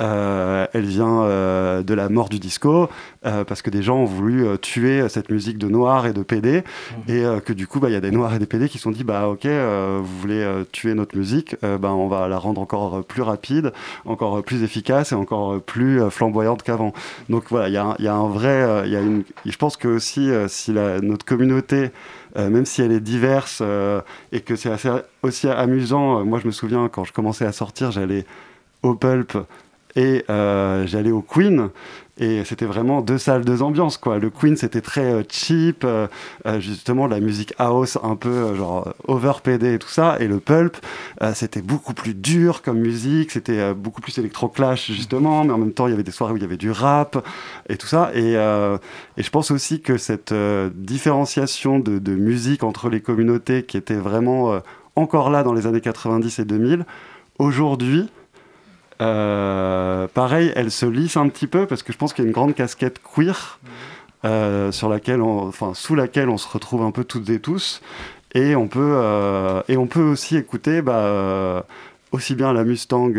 euh, elle vient euh, de la mort du disco euh, parce que des gens ont voulu tuer cette musique de noirs et de PD et euh, que du coup bah, il y a des noirs et des PD qui se sont dit bah ok vous voulez tuer notre musique bah, on va la rendre encore plus rapide encore plus efficace et encore plus flamboyante qu'avant donc voilà il y, a un- il y a un vrai y a une je pense que aussi si la- notre communauté euh, même si elle est diverse euh, et que c'est assez aussi amusant. euh, moi, je me souviens quand je commençais à sortir, j'allais au Pulp et euh, j'allais au Queen. Et c'était vraiment deux salles, deux ambiances. Quoi. Le Queen, c'était très euh, cheap, euh, justement, la musique house un peu genre over et tout ça. Et le Pulp, c'était beaucoup plus dur comme musique, c'était beaucoup plus électro-clash, justement, mais en même temps, il y avait des soirées où il y avait du rap et tout ça. Et, et je pense aussi que cette différenciation de, musique entre les communautés qui était vraiment encore là dans les années 90 et 2000, aujourd'hui, euh, pareil, elle se lisse un petit peu parce que je pense qu'il y a une grande casquette queer euh, sur laquelle, on- enfin sous laquelle on se retrouve un peu toutes et tous, et on peut euh, et on peut aussi écouter bah, aussi bien la Mustang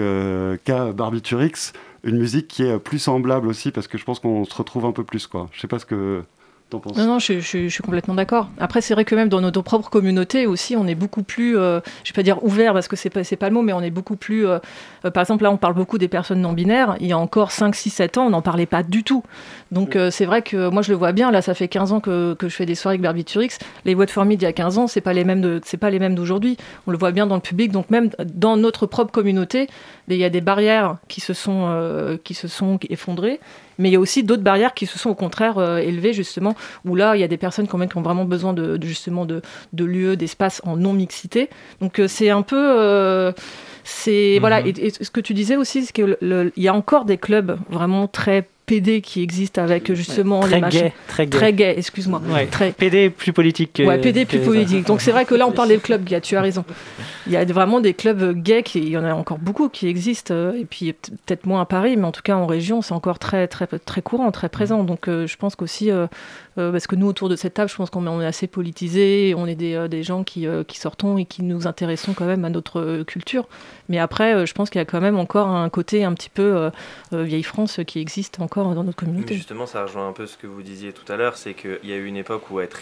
qu'à Barbiturix, une musique qui est plus semblable aussi parce que je pense qu'on se retrouve un peu plus quoi. Je sais pas ce que t'en penses. Non, non, je, je- je suis complètement d'accord. Après, c'est vrai que même dans notre propre communauté aussi, on est beaucoup plus, euh, je vais pas dire ouvert parce que c'est pas, c'est pas le mot, mais on est beaucoup plus. euh, euh, par exemple, là, on parle beaucoup des personnes non binaires. Il y a encore 5, 6, 7 ans, on n'en parlait pas du tout. Donc, euh, c'est vrai que moi, je le vois bien. Là, ça fait 15 ans que, que je fais des soirées avec Barbiturix. Les What for Me d'il y a 15 ans, c'est pas les mêmes de, c'est pas les mêmes d'aujourd'hui. On le voit bien dans le public. Donc, même dans notre propre communauté, il y a des barrières qui se sont, euh, qui se sont effondrées. Mais il y a aussi d'autres barrières qui se sont au contraire euh, élevées, justement, où là, il y a des personnes quand même qui ont vraiment besoin de, de, justement de, de lieux, d'espaces en non-mixité. Donc euh, c'est un peu... euh, c'est voilà et, et ce que tu disais aussi c'est que le- le- il y a encore des clubs vraiment très PD qui existent avec justement Très les machins gay, très gay. très gay excuse-moi Ouais, très PD plus politique que. Ouais, PD plus que- politique. Donc c'est vrai que là, on parle des clubs gays, tu as raison. Il y a vraiment des clubs gays, qui, il y en a encore beaucoup qui existent, euh, et puis peut- peut-être moins à Paris, mais en tout cas en région, c'est encore très, très, très courant, très présent. Donc euh, je pense qu'aussi, euh, euh, parce que nous, autour de cette table, je pense qu'on est- assez politisés, on est des, euh, gens qui, euh, qui sortons et qui nous intéressons quand même à notre culture. Mais après, je pense qu'il y a quand même encore un côté un petit peu vieille France qui existe encore dans notre Mais communauté. justement, ça rejoint un peu ce que vous disiez tout à l'heure, c'est qu'il y a eu une époque où être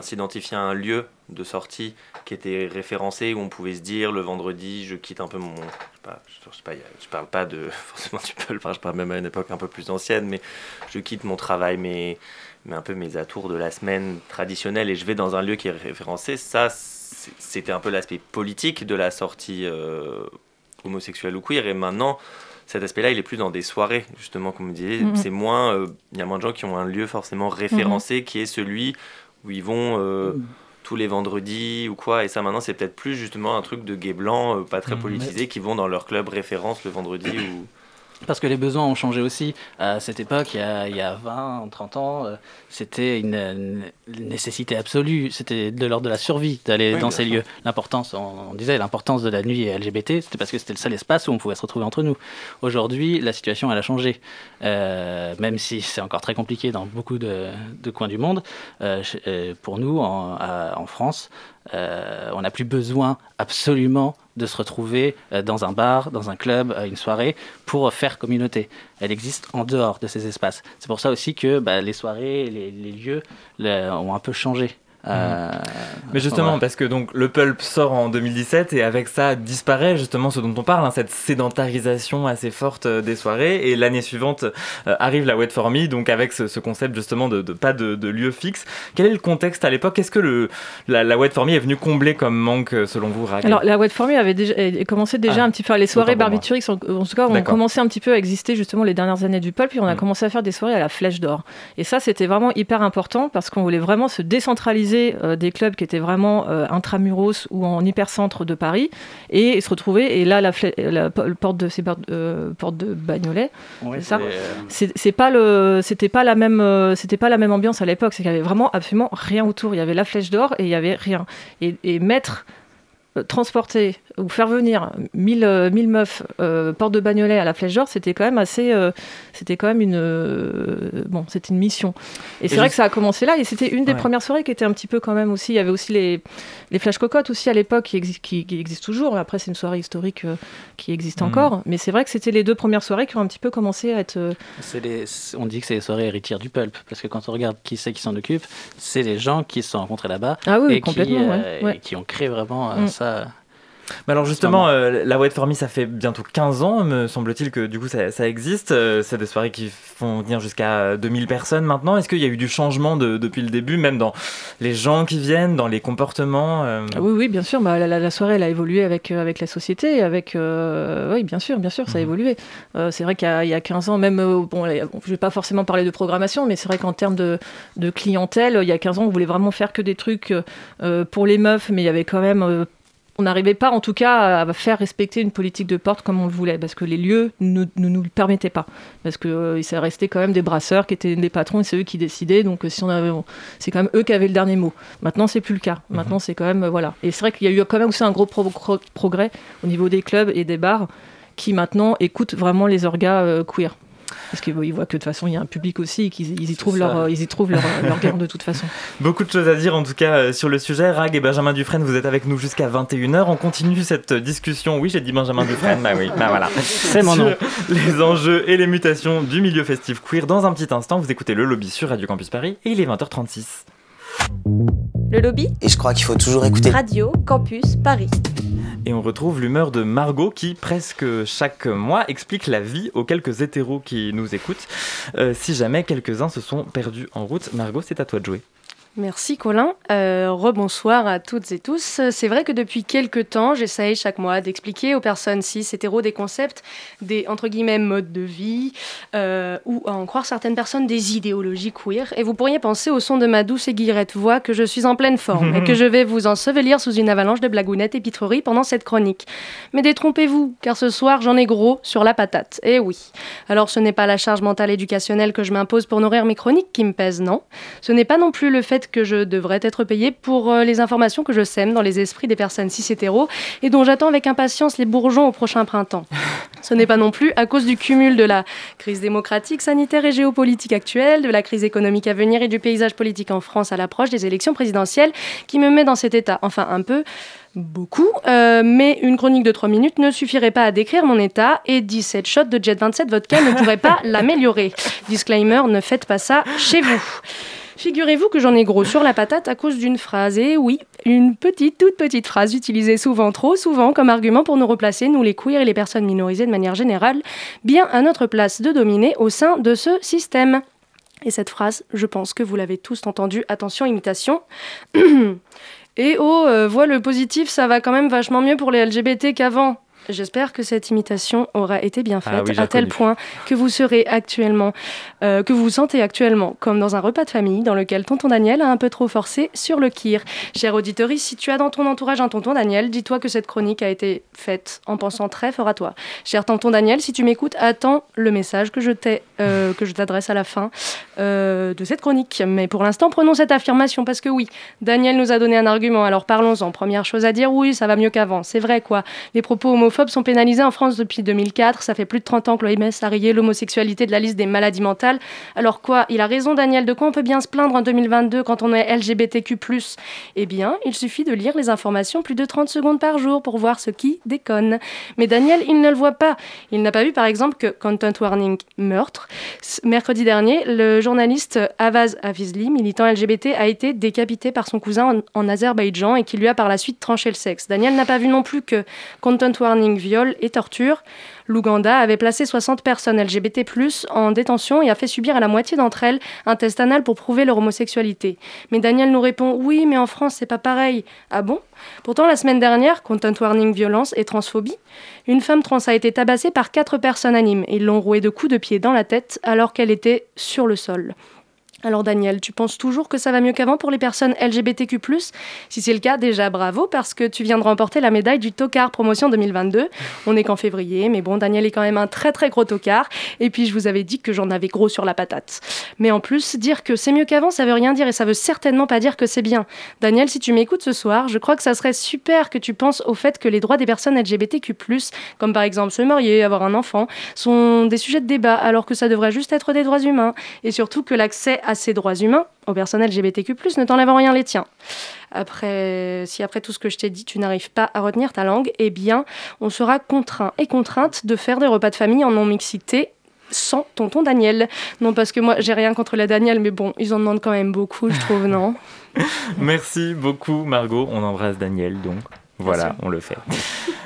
s'identifier à un lieu de sortie qui était référencé, où on pouvait se dire le vendredi, je quitte un peu mon. Je sais parle pas de [LAUGHS] forcément du pulp, enfin, je parle même à une époque un peu plus ancienne, mais je quitte mon travail, mes, mais un peu mes atours de la semaine traditionnelle et je vais dans un lieu qui est référencé. Ça, c'était un peu l'aspect politique de la sortie euh, homosexuelle ou queer, et maintenant cet aspect-là, il est plus dans des soirées, justement, comme vous disiez. Mhm. C'est moins, euh, il y a moins de gens qui ont un lieu forcément référencé, qui est celui où ils vont euh, tous les vendredis ou quoi. Et ça, maintenant, c'est peut-être plus justement un truc de gay blanc, euh, pas très Mhm. politisé, qui vont dans leur club référence le vendredi ou. Parce que les besoins ont changé aussi. À cette époque, il y a, il y a 20, 30 ans, euh, c'était une, une nécessité absolue. C'était de l'ordre de la survie d'aller Oui, dans ces sûr. lieux. L'importance, on, on disait, l'importance de la nuit LGBT, c'était parce que c'était le seul espace où on pouvait se retrouver entre nous. Aujourd'hui, la situation, elle a changé. Euh, même si c'est encore très compliqué dans beaucoup de, de coins du monde, euh, euh, pour nous, en, à- en France, euh, on n'a plus besoin absolument de se retrouver euh, dans un bar, dans un club, à une soirée, pour faire communauté. Elle existe en dehors de ces espaces. C'est pour ça aussi que bah, les soirées, les, les lieux ont un peu changé. Euh, Mais justement, voilà. parce que donc le pulp sort en 2017 et avec ça disparaît justement ce dont on parle, hein, cette sédentarisation assez forte euh, des soirées. Et l'année suivante euh, arrive la Wait for Me, donc avec ce, ce concept justement de, de pas de, de lieu fixe. Quel est le contexte à l'époque? Est-ce que le, la, la Wait for Me est venue combler comme manque selon vous, Raquel Alors la Wet For Me avait déjà commençait déjà Ah, un petit peu les soirées. Barbiturix en, tout cas ont commencé un petit peu à exister justement les dernières années du pulp et on a Mm. commencé à faire des soirées à la flèche d'or et ça c'était vraiment hyper important parce qu'on voulait vraiment se décentraliser euh, des clubs qui étaient vraiment euh, intramuros ou en hypercentre de Paris et, se retrouver. Et là, la, porte de euh, porte de Bagnolet, c'est ça. c'est, pas le, c'était pas la même, c'était pas la même ambiance à l'époque. C'est qu'il y avait vraiment absolument rien autour. Il y avait la flèche d'or et il y avait rien. Et, et mettre transporter ou faire venir 1000, euh, 1000 meufs euh, porte de Bagnolet à la Flèche d'Or, c'était quand même assez, euh, c'était quand même une, euh, bon, c'était une mission. Et c'est vrai que ça a commencé là, et c'était une des Ouais. premières soirées qui était un petit peu quand même aussi. Il y avait aussi les, les Flash Cocottes aussi à l'époque qui, exi- qui, qui existent toujours. Après, c'est une soirée historique euh, qui existe Mhm. encore, mais c'est vrai que c'était les deux premières soirées qui ont un petit peu commencé à être. euh, les- on dit que c'est les soirées héritières du pulp, parce que quand on regarde qui c'est qui s'en occupe, c'est les gens qui se sont rencontrés là-bas Ah oui, et, qui, complètement, ouais, euh, ouais. et qui ont créé vraiment euh, Mm. Ça. Mais alors justement, euh, la White For Me, ça fait bientôt 15 ans, me semble-t-il, que du coup ça, ça existe. Euh, c'est des soirées qui font venir jusqu'à 2000 personnes maintenant. Est-ce qu'il y a eu du changement de- depuis le début, même dans les gens qui viennent, dans les comportements euh, Ah Oui, oui, bien sûr. Bah, la, la- la soirée, elle a évolué avec, euh, avec la société. Avec, euh, oui, bien sûr, bien sûr, ça a évolué. Euh, c'est vrai qu'il y, a- il y a 15 ans, même, euh, bon, je ne vais pas forcément parler de programmation, mais c'est vrai qu'en termes de, de clientèle, il y a 15 ans, on voulait vraiment faire que des trucs euh, pour les meufs, mais il y avait quand même. On n'arrivait pas, en tout cas, à faire respecter une politique de porte comme on le voulait, parce que les lieux ne, ne nous le permettaient pas. Parce que euh, ça restait quand même des brasseurs qui étaient des patrons et c'est eux qui décidaient. Donc, euh, si on avait, bon, c'est quand même eux qui avaient le dernier mot. Maintenant, c'est plus le cas. Maintenant, c'est quand même euh, voilà. Et c'est vrai qu'il y a eu quand même aussi un gros pro- pro- progrès au niveau des clubs et des bars qui maintenant écoutent vraiment les orgas euh, queer. Parce qu'ils voient que de toute façon, il y a un public aussi et qu'ils ils y trouvent leur, euh, ils y trouvent leur, leur gain de toute façon. [LAUGHS] Beaucoup de choses à dire en tout cas euh, sur le sujet. Rag et Benjamin Dufresne, vous êtes avec nous jusqu'à 21h. On continue cette discussion. Oui, j'ai dit Benjamin Dufresne, bah oui, bah voilà. [LAUGHS] C'est mon Sur nom. [LAUGHS] Les enjeux et les mutations du milieu festif queer. Dans un petit instant, vous écoutez le lobby sur Radio Campus Paris et il est 20h36. Le lobby Et je crois qu'il faut toujours écouter. Radio Campus Paris. Et on retrouve l'humeur de Margot qui, presque chaque mois, explique la vie aux quelques hétéros qui nous écoutent. Euh, si jamais quelques-uns se sont perdus en route, Margot, c'est à toi de jouer. Merci Colin. Euh, rebonsoir à toutes et tous. C'est vrai que depuis quelques temps, j'essaye chaque mois d'expliquer aux personnes cis hétéros des concepts, des entre guillemets modes de vie, euh, ou à en croire certaines personnes des idéologies queer. Et vous pourriez penser au son de ma douce et guillerette voix que je suis en pleine forme et que je vais vous ensevelir sous une avalanche de blagounettes et pitreries pendant cette chronique. Mais détrompez-vous, car ce soir j'en ai gros sur la patate. Eh oui. Alors ce n'est pas la charge mentale éducationnelle que je m'impose pour nourrir mes chroniques qui me pèse, non. Ce n'est pas non plus le fait que je devrais être payé pour euh, les informations que je sème dans les esprits des personnes cis hétéros et dont j'attends avec impatience les bourgeons au prochain printemps. [LAUGHS] Ce n'est pas non plus à cause du cumul de la crise démocratique, sanitaire et géopolitique actuelle, de la crise économique à venir et du paysage politique en France à l'approche des élections présidentielles qui me met dans cet état. Enfin, un peu beaucoup, euh, mais une chronique de 3 minutes ne suffirait pas à décrire mon état et 17 shots de Jet 27 vodka ne pourraient pas [LAUGHS] l'améliorer. Disclaimer, ne faites pas ça chez vous. Figurez-vous que j'en ai gros sur la patate à cause d'une phrase, et oui, une petite, toute petite phrase utilisée souvent, trop souvent, comme argument pour nous replacer, nous les queers et les personnes minorisées de manière générale, bien à notre place de dominer au sein de ce système. Et cette phrase, je pense que vous l'avez tous entendue, attention, imitation. [CLEARS THROAT] Et oh, euh, vois le positif, ça va quand même vachement mieux pour les LGBT qu'avant. J'espère que cette imitation aura été bien faite Ah oui, j'ai à tel point que vous serez actuellement, euh, que vous vous sentez actuellement comme dans un repas de famille dans lequel tonton Daniel a un peu trop forcé sur le kir. Cher auditorie, si tu as dans ton entourage un tonton Daniel, dis-toi que cette chronique a été faite en pensant très fort à toi. Cher tonton Daniel, si tu m'écoutes, attends le message que je t'ai, euh, que je t'adresse à la fin euh, de cette chronique. Mais pour l'instant, prenons cette affirmation parce que oui, Daniel nous a donné un argument. Alors parlons-en. Première chose à dire, oui, ça va mieux qu'avant. C'est vrai quoi. Les propos homophobes sont pénalisés en France depuis 2004. Ça fait plus de 30 ans que l'OMS a rayé l'homosexualité de la liste des maladies mentales. Alors quoi Il a raison Daniel. De quoi on peut bien se plaindre en 2022 quand on est LGBTQ+. Eh bien, il suffit de lire les informations plus de 30 secondes par jour pour voir ce qui déconne. Mais Daniel, il ne le voit pas. Il n'a pas vu par exemple que Content Warning meurtre. Mercredi dernier, le journaliste Avaz Afizli, militant LGBT, a été décapité par son cousin en, en Azerbaïdjan et qui lui a par la suite tranché le sexe. Daniel n'a pas vu non plus que Content Warning viol et torture. L'Ouganda avait placé 60 personnes LGBT+, en détention et a fait subir à la moitié d'entre elles un test anal pour prouver leur homosexualité. Mais Daniel nous répond Oui, mais en France, c'est pas pareil. Ah bon? Pourtant, la semaine dernière, content warning violence et transphobie, une femme trans a été tabassée par quatre personnes animes. Ils l'ont rouée de coups de pied dans la tête alors qu'elle était sur le sol. Alors Daniel, tu penses toujours que ça va mieux qu'avant pour les personnes LGBTQ+. Si c'est le cas, déjà bravo parce que tu viens de remporter la médaille du Tocard Promotion 2022. On est qu'en février, mais bon, Daniel est quand même un très très gros tocard. Et puis je vous avais dit que j'en avais gros sur la patate. Mais en plus, dire que c'est mieux qu'avant, ça veut rien dire et ça veut certainement pas dire que c'est bien. Daniel, si tu m'écoutes ce soir, je crois que ça serait super que tu penses au fait que les droits des personnes LGBTQ+, comme par exemple se marier, avoir un enfant, sont des sujets de débat alors que ça devrait juste être des droits humains. Et surtout que l'accès à ces droits humains aux personnes LGBTQ+, ne t'enlève en rien les tiens. Après, si après tout ce que je t'ai dit, tu n'arrives pas à retenir ta langue, eh bien, on sera contraint et contrainte de faire des repas de famille en non-mixité sans tonton Daniel. Non, parce que moi, j'ai rien contre la Daniel, mais bon, ils en demandent quand même beaucoup, je trouve, non [LAUGHS] Merci beaucoup, Margot. On embrasse Daniel, donc. Voilà, on le fait.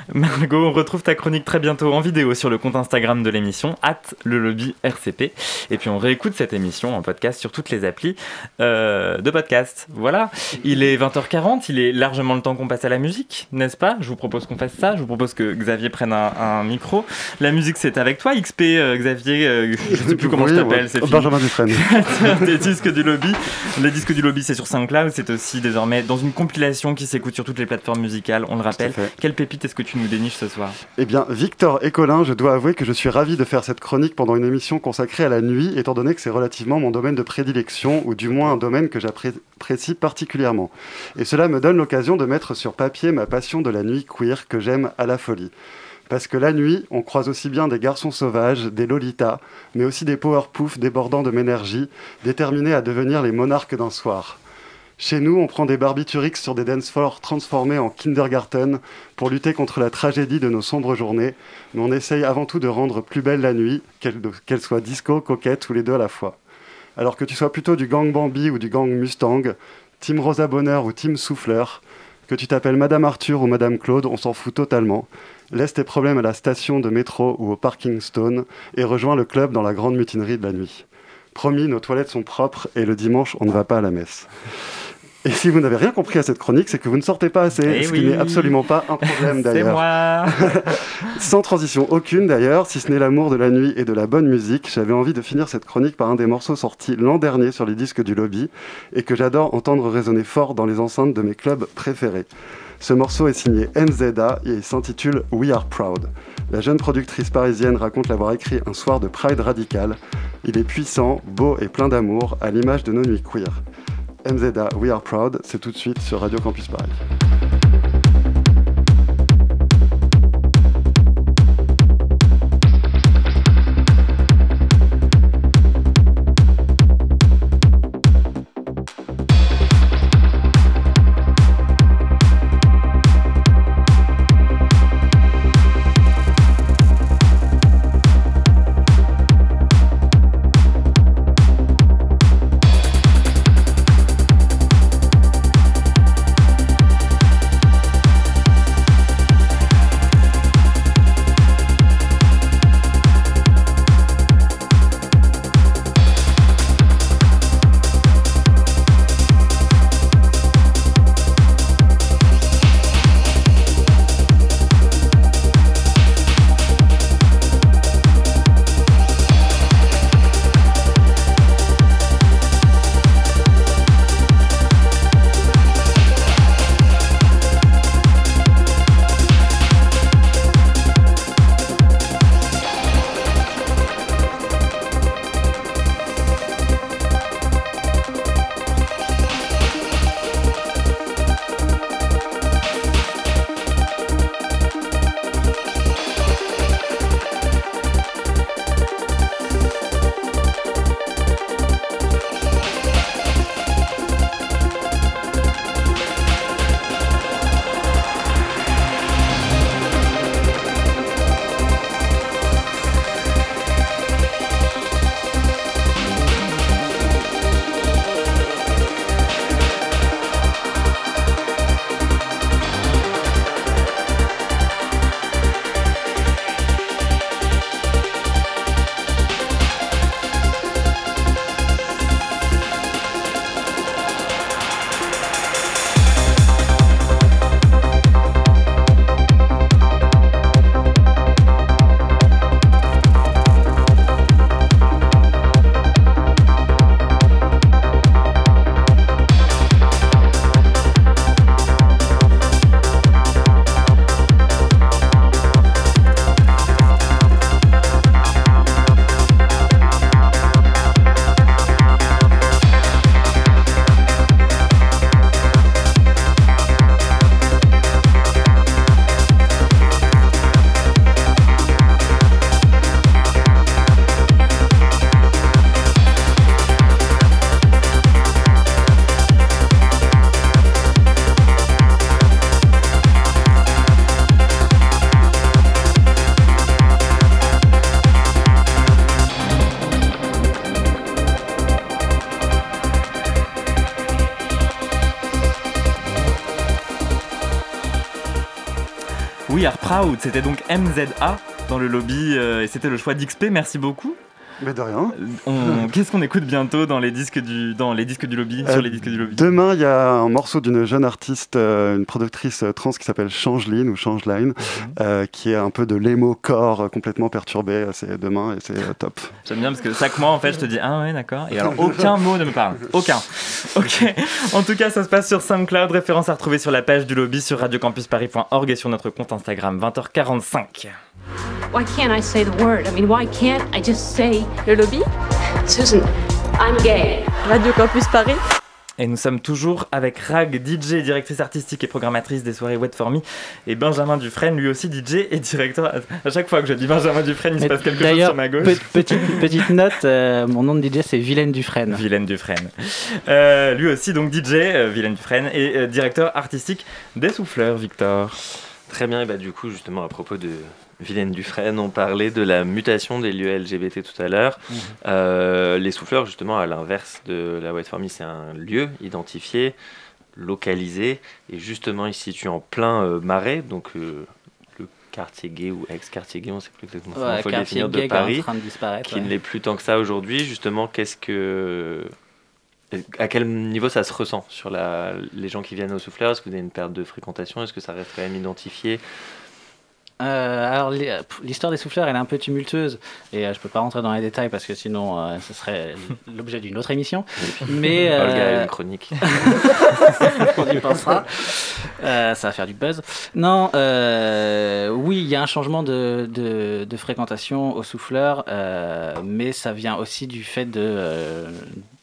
[LAUGHS] Margot, on retrouve ta chronique très bientôt en vidéo sur le compte Instagram de l'émission, at le lobby RCP. Et puis on réécoute cette émission en podcast sur toutes les applis euh, de podcast. Voilà, il est 20h40, il est largement le temps qu'on passe à la musique, n'est-ce pas? Je vous propose qu'on fasse ça, je vous propose que Xavier prenne un, un micro. La musique c'est avec toi, XP, euh, Xavier, euh, je sais plus comment Oui, je t'appelle, ouais. c'est Benjamin Dufresne. [LAUGHS] des disques du lobby. Les disques du lobby, c'est sur SoundCloud, c'est aussi désormais dans une compilation qui s'écoute sur toutes les plateformes musicales, on le rappelle. Quelle pépite est-ce que tu nous ce soir Eh bien, Victor et Colin, je dois avouer que je suis ravi de faire cette chronique pendant une émission consacrée à la nuit, étant donné que c'est relativement mon domaine de prédilection, ou du moins un domaine que j'apprécie particulièrement. Et cela me donne l'occasion de mettre sur papier ma passion de la nuit queer que j'aime à la folie. Parce que la nuit, on croise aussi bien des garçons sauvages, des lolitas, mais aussi des powerpoufs débordant de m'énergie, déterminés à devenir les monarques d'un soir. Chez nous, on prend des barbiturix sur des dance floors transformés en kindergarten pour lutter contre la tragédie de nos sombres journées, mais on essaye avant tout de rendre plus belle la nuit, qu'elle qu'elle soit disco, coquette ou les deux à la fois. Alors que tu sois plutôt du gang Bambi ou du gang Mustang, Team Rosa Bonheur ou Team Souffleur, que tu t'appelles Madame Arthur ou Madame Claude, on s'en fout totalement. Laisse tes problèmes à la station de métro ou au parking stone et rejoins le club dans la grande mutinerie de la nuit. Promis, nos toilettes sont propres et le dimanche, on ne va pas à la messe. Et si vous n'avez rien compris à cette chronique, c'est que vous ne sortez pas assez, Eh ce oui. qui n'est absolument pas un problème [LAUGHS] C'est d'ailleurs. moi [LAUGHS] Sans transition aucune d'ailleurs, si ce n'est l'amour de la nuit et de la bonne musique, j'avais envie de finir cette chronique par un des morceaux sortis l'an dernier sur les disques du lobby et que j'adore entendre résonner fort dans les enceintes de mes clubs préférés. Ce morceau est signé NZA et il s'intitule We Are Proud. La jeune productrice parisienne raconte l'avoir écrit un soir de Pride radical. Il est puissant, beau et plein d'amour, à l'image de nos nuits queer. MZA We Are Proud, c'est tout de suite sur Radio Campus Paris. Proud. C'était donc MZA dans le lobby euh, et c'était le choix d'XP. Merci beaucoup. Mais de rien. On- Qu'est-ce qu'on écoute bientôt dans les disques du, dans les disques du lobby, Euh, sur les disques du lobby? Demain, il y a un morceau d'une jeune artiste, euh, une productrice euh, trans qui s'appelle Changeline ou Changeline, Mhm. euh, qui est un peu de l'émo corps euh, complètement perturbé. Euh, C'est demain et c'est euh, top. J'aime bien parce que chaque mois, en fait, je te dis ah ouais, d'accord. Et alors, aucun mot ne me parle. Aucun. Ok. En tout cas, ça se passe sur SoundCloud. Référence à retrouver sur la page du lobby sur radiocampusparis.org et sur notre compte Instagram 20h45. Why can't I say the word? I mean, why can't I just say. Le lobby? Susan, I'm gay. Radio Campus Paris Et nous sommes toujours avec Rag, DJ, directrice artistique et programmatrice des soirées Wet For Me, et Benjamin Dufresne, lui aussi DJ et directeur. À chaque fois que je dis Benjamin Dufresne, il se passe quelque chose sur ma gauche. pe- petite, petite [LAUGHS] note, euh, mon nom de DJ c'est Vilaine Dufresne. Vilaine Dufresne. Euh, lui aussi, donc DJ, euh, Vilaine Dufresne, et euh, directeur artistique des Souffleurs, Victor. Très bien, et bah du coup, justement, à propos de Vilaine Dufresne, on parlait de la mutation des lieux LGBT tout à l'heure. Mhm. Euh, les souffleurs, justement, à l'inverse de la White Family, c'est un lieu identifié, localisé, et justement, il se situe en plein euh, marais, donc euh, le quartier gay ou ex-quartier gay, on ne sait plus exactement comment Ouais, il faut le quartier définir, de Paris, train de disparaître, qui ouais. ne l'est plus tant que ça aujourd'hui. Justement, qu'est-ce que... À quel niveau ça se ressent sur la... les gens qui viennent aux souffleurs? Est-ce que vous avez une perte de fréquentation? Est-ce que ça reste quand même identifié? Euh, alors euh, l'histoire des souffleurs elle est un peu tumultueuse et euh, je peux pas rentrer dans les détails parce que sinon euh, ce serait [LAUGHS] l'objet d'une autre émission. Mais [LAUGHS] Olga a une chronique. [LAUGHS] on y pensera. Ça va faire du buzz. Non, oui, il y a un changement de, de- de fréquentation aux souffleurs, mais ça vient aussi du fait de,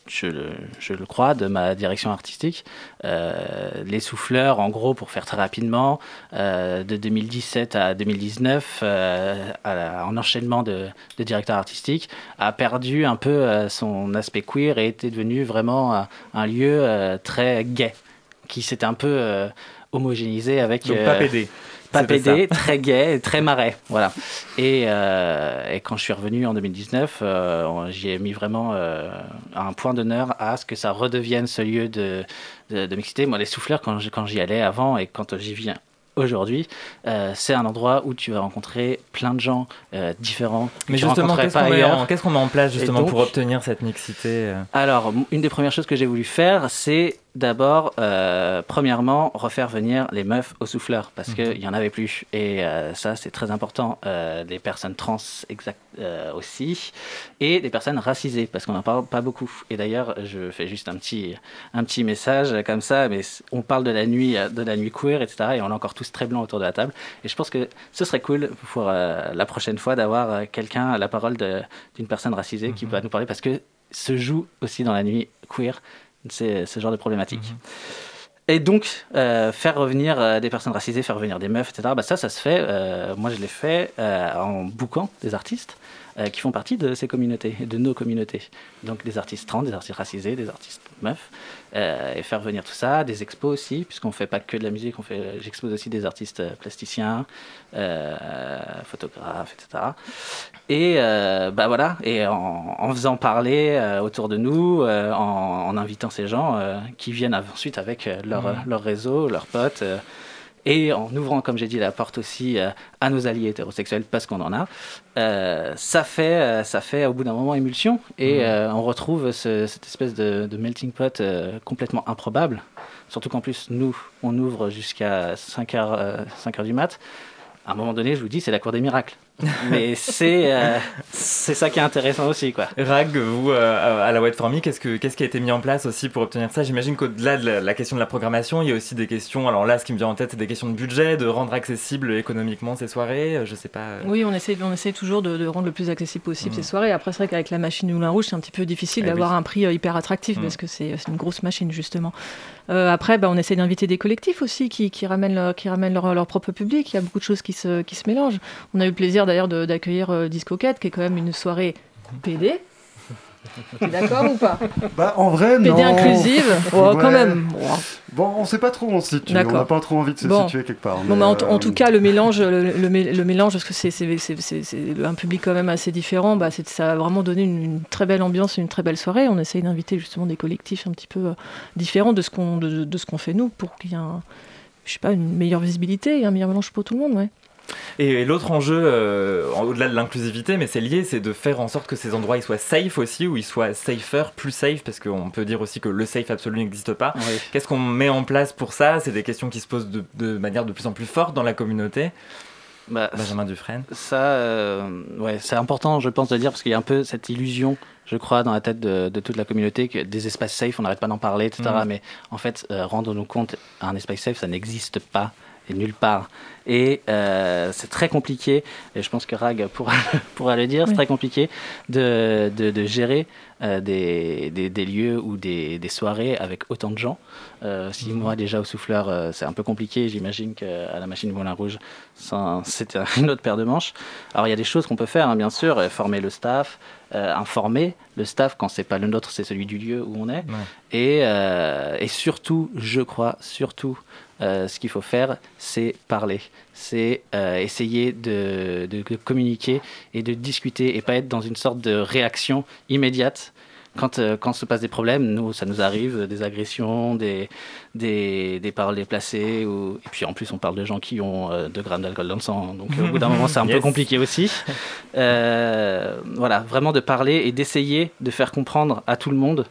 je, le, je le crois, de ma direction artistique. Euh, les souffleurs, en gros, pour faire très rapidement, euh, de 2017 à 2019, euh, à la- en enchaînement de, de directeur artistique, a perdu un peu son aspect queer et était devenu vraiment un, un lieu très gay, qui s'était un peu homogénéisé avec... Donc pas pédé. Pas pédé, très gay, très marais, voilà. Et, euh, et quand je suis revenu en 2019, euh, j'y ai mis vraiment euh, un point d'honneur à ce que ça redevienne ce lieu de, de, de mixité. Moi, les souffleurs, quand j'y allais avant et quand j'y viens aujourd'hui, euh, c'est un endroit où tu vas rencontrer plein de gens euh, différents. Mais justement, qu'est-ce qu'on met, en- met place justement donc- pour obtenir cette mixité euh? Alors, une des premières choses que j'ai voulu faire, c'est d'abord, euh, premièrement, refaire venir les meufs au souffleur, parce qu'il n'y en avait plus. Et euh, ça, c'est très important. Euh, les personnes trans exact, euh, aussi, et des personnes racisées, parce qu'on n'en parle pas beaucoup. Et d'ailleurs, je fais juste un petit, un petit message comme ça, mais on parle de la nuit, de la nuit queer, etc. Et on est encore tous très blancs autour de la table. Et je pense que ce serait cool pour la prochaine fois d'avoir quelqu'un à la parole d'une personne racisée qui va nous parler, parce que se joue aussi dans la nuit queer c'est ce genre de problématique. Et donc, euh, faire revenir euh, des personnes racisées, faire revenir des meufs, etc., bah ça, ça se fait. euh, moi, je l'ai fait en bookant des artistes qui font partie de ces communautés, de nos communautés. Donc, des artistes trans, des artistes racisés, des artistes meufs. et faire venir tout ça, des expos aussi, puisqu'on ne fait pas que de la musique, j'expose aussi des artistes plasticiens, photographes, etc. Et euh, bah voilà, et en, en faisant parler euh, autour de nous, euh, en, en invitant ces gens euh, qui viennent ensuite avec euh, leur, leur réseau, leurs potes, et en ouvrant, comme j'ai dit, la porte aussi à nos alliés hétérosexuels, parce qu'on en a, ça, fait, ça fait au bout d'un moment émulsion, et euh, on retrouve ce- cette espèce de, de melting pot complètement improbable. Surtout qu'en plus, nous, on ouvre jusqu'à 5h, euh, 5 heures du mat. À un moment donné, je vous dis, c'est la cour des miracles. [LAUGHS] Mais c'est euh, c'est ça qui est intéressant aussi, quoi. Rag, vous, euh, à la Web For Me, qu'est-ce, que, qu'est-ce qui a été mis en place aussi pour obtenir ça? J'imagine qu'au-delà de la, la question de la programmation, il y a aussi des questions. Alors là, ce qui me vient en tête, c'est des questions de budget, de rendre accessible économiquement ces soirées. euh, Je sais pas. euh. Oui, on essaie, on essaie toujours de, de rendre le plus accessible possible Mm. ces soirées. Après, c'est vrai qu'avec la machine du Moulin Rouge, c'est un petit peu difficile Eh d'avoir oui. un prix hyper attractif Mm. parce que c'est c'est une grosse machine, justement. Euh, après, bah, on essaie d'inviter des collectifs aussi qui, qui ramènent, leur, qui ramènent leur, propre public. Il y a beaucoup de choses qui se, qui se mélangent. On a eu le plaisir d'ailleurs d'accueillir euh, Disco Cat, qui est quand même une soirée PD. T'es d'accord ou pas? Bah, en vrai, non. PD inclusive Oh, Quand Ouais. même. Bon, on sait pas trop où on se situe. On n'a pas trop envie de se Bon. situer quelque part. Bon, mais en, euh, tout cas, le mélange, le, le mé- le mélange, parce que c'est un public quand même assez différent, bah, ça a vraiment donné une, une très belle ambiance, une très belle soirée. On essaye d'inviter justement des collectifs un petit peu euh, différents de ce qu'on de, de ce qu'on fait nous, pour qu'il y ait un- je sais pas, une meilleure visibilité et un meilleur mélange pour tout le monde, ouais. Et, l'autre enjeu, euh, au-delà de l'inclusivité, mais c'est lié, c'est de faire en sorte que ces endroits ils soient safe aussi, ou ils soient safer, plus safe, parce qu'on peut dire aussi que le safe absolu n'existe pas. Oui. Qu'est-ce qu'on met en place pour ça? C'est des questions qui se posent de, de manière de plus en plus forte dans la communauté. Bah, Benjamin Dufresne. Ça, euh, ouais, c'est important, je pense, de dire, parce qu'il y a un peu cette illusion, je crois, dans la tête de, de toute la communauté, que des espaces safe, on n'arrête pas d'en parler, etc. Mhm. Mais en fait, euh, rendons-nous compte, un espace safe, ça n'existe pas. Et nulle part. Et euh, c'est très compliqué, et je pense que Rag pourra, [LAUGHS] pourra le dire, c'est très compliqué de, de, de gérer euh, des, des, des lieux ou des, des soirées avec autant de gens. Euh, si Mhm. moi déjà au souffleur c'est un peu compliqué, j'imagine qu'à la machine Moulin Rouge c'était [LAUGHS] une autre paire de manches. Alors il y a des choses qu'on peut faire, hein, bien sûr, former le staff, informer le staff quand c'est pas le nôtre, c'est celui du lieu où on est. Et, et surtout, je crois, surtout, euh, ce qu'il faut faire, c'est parler. C'est euh, essayer de, de- de communiquer et de discuter et pas être dans une sorte de réaction immédiate. Quand, euh, quand se passent des problèmes, nous, ça nous arrive, des agressions, des, des, des paroles déplacées. Ou... Et puis en plus, on parle de gens qui ont euh, 2 grammes d'alcool dans le sang. Donc au bout d'un moment, c'est un peu compliqué aussi. [LAUGHS] Voilà, vraiment de parler et d'essayer de faire comprendre à tout le monde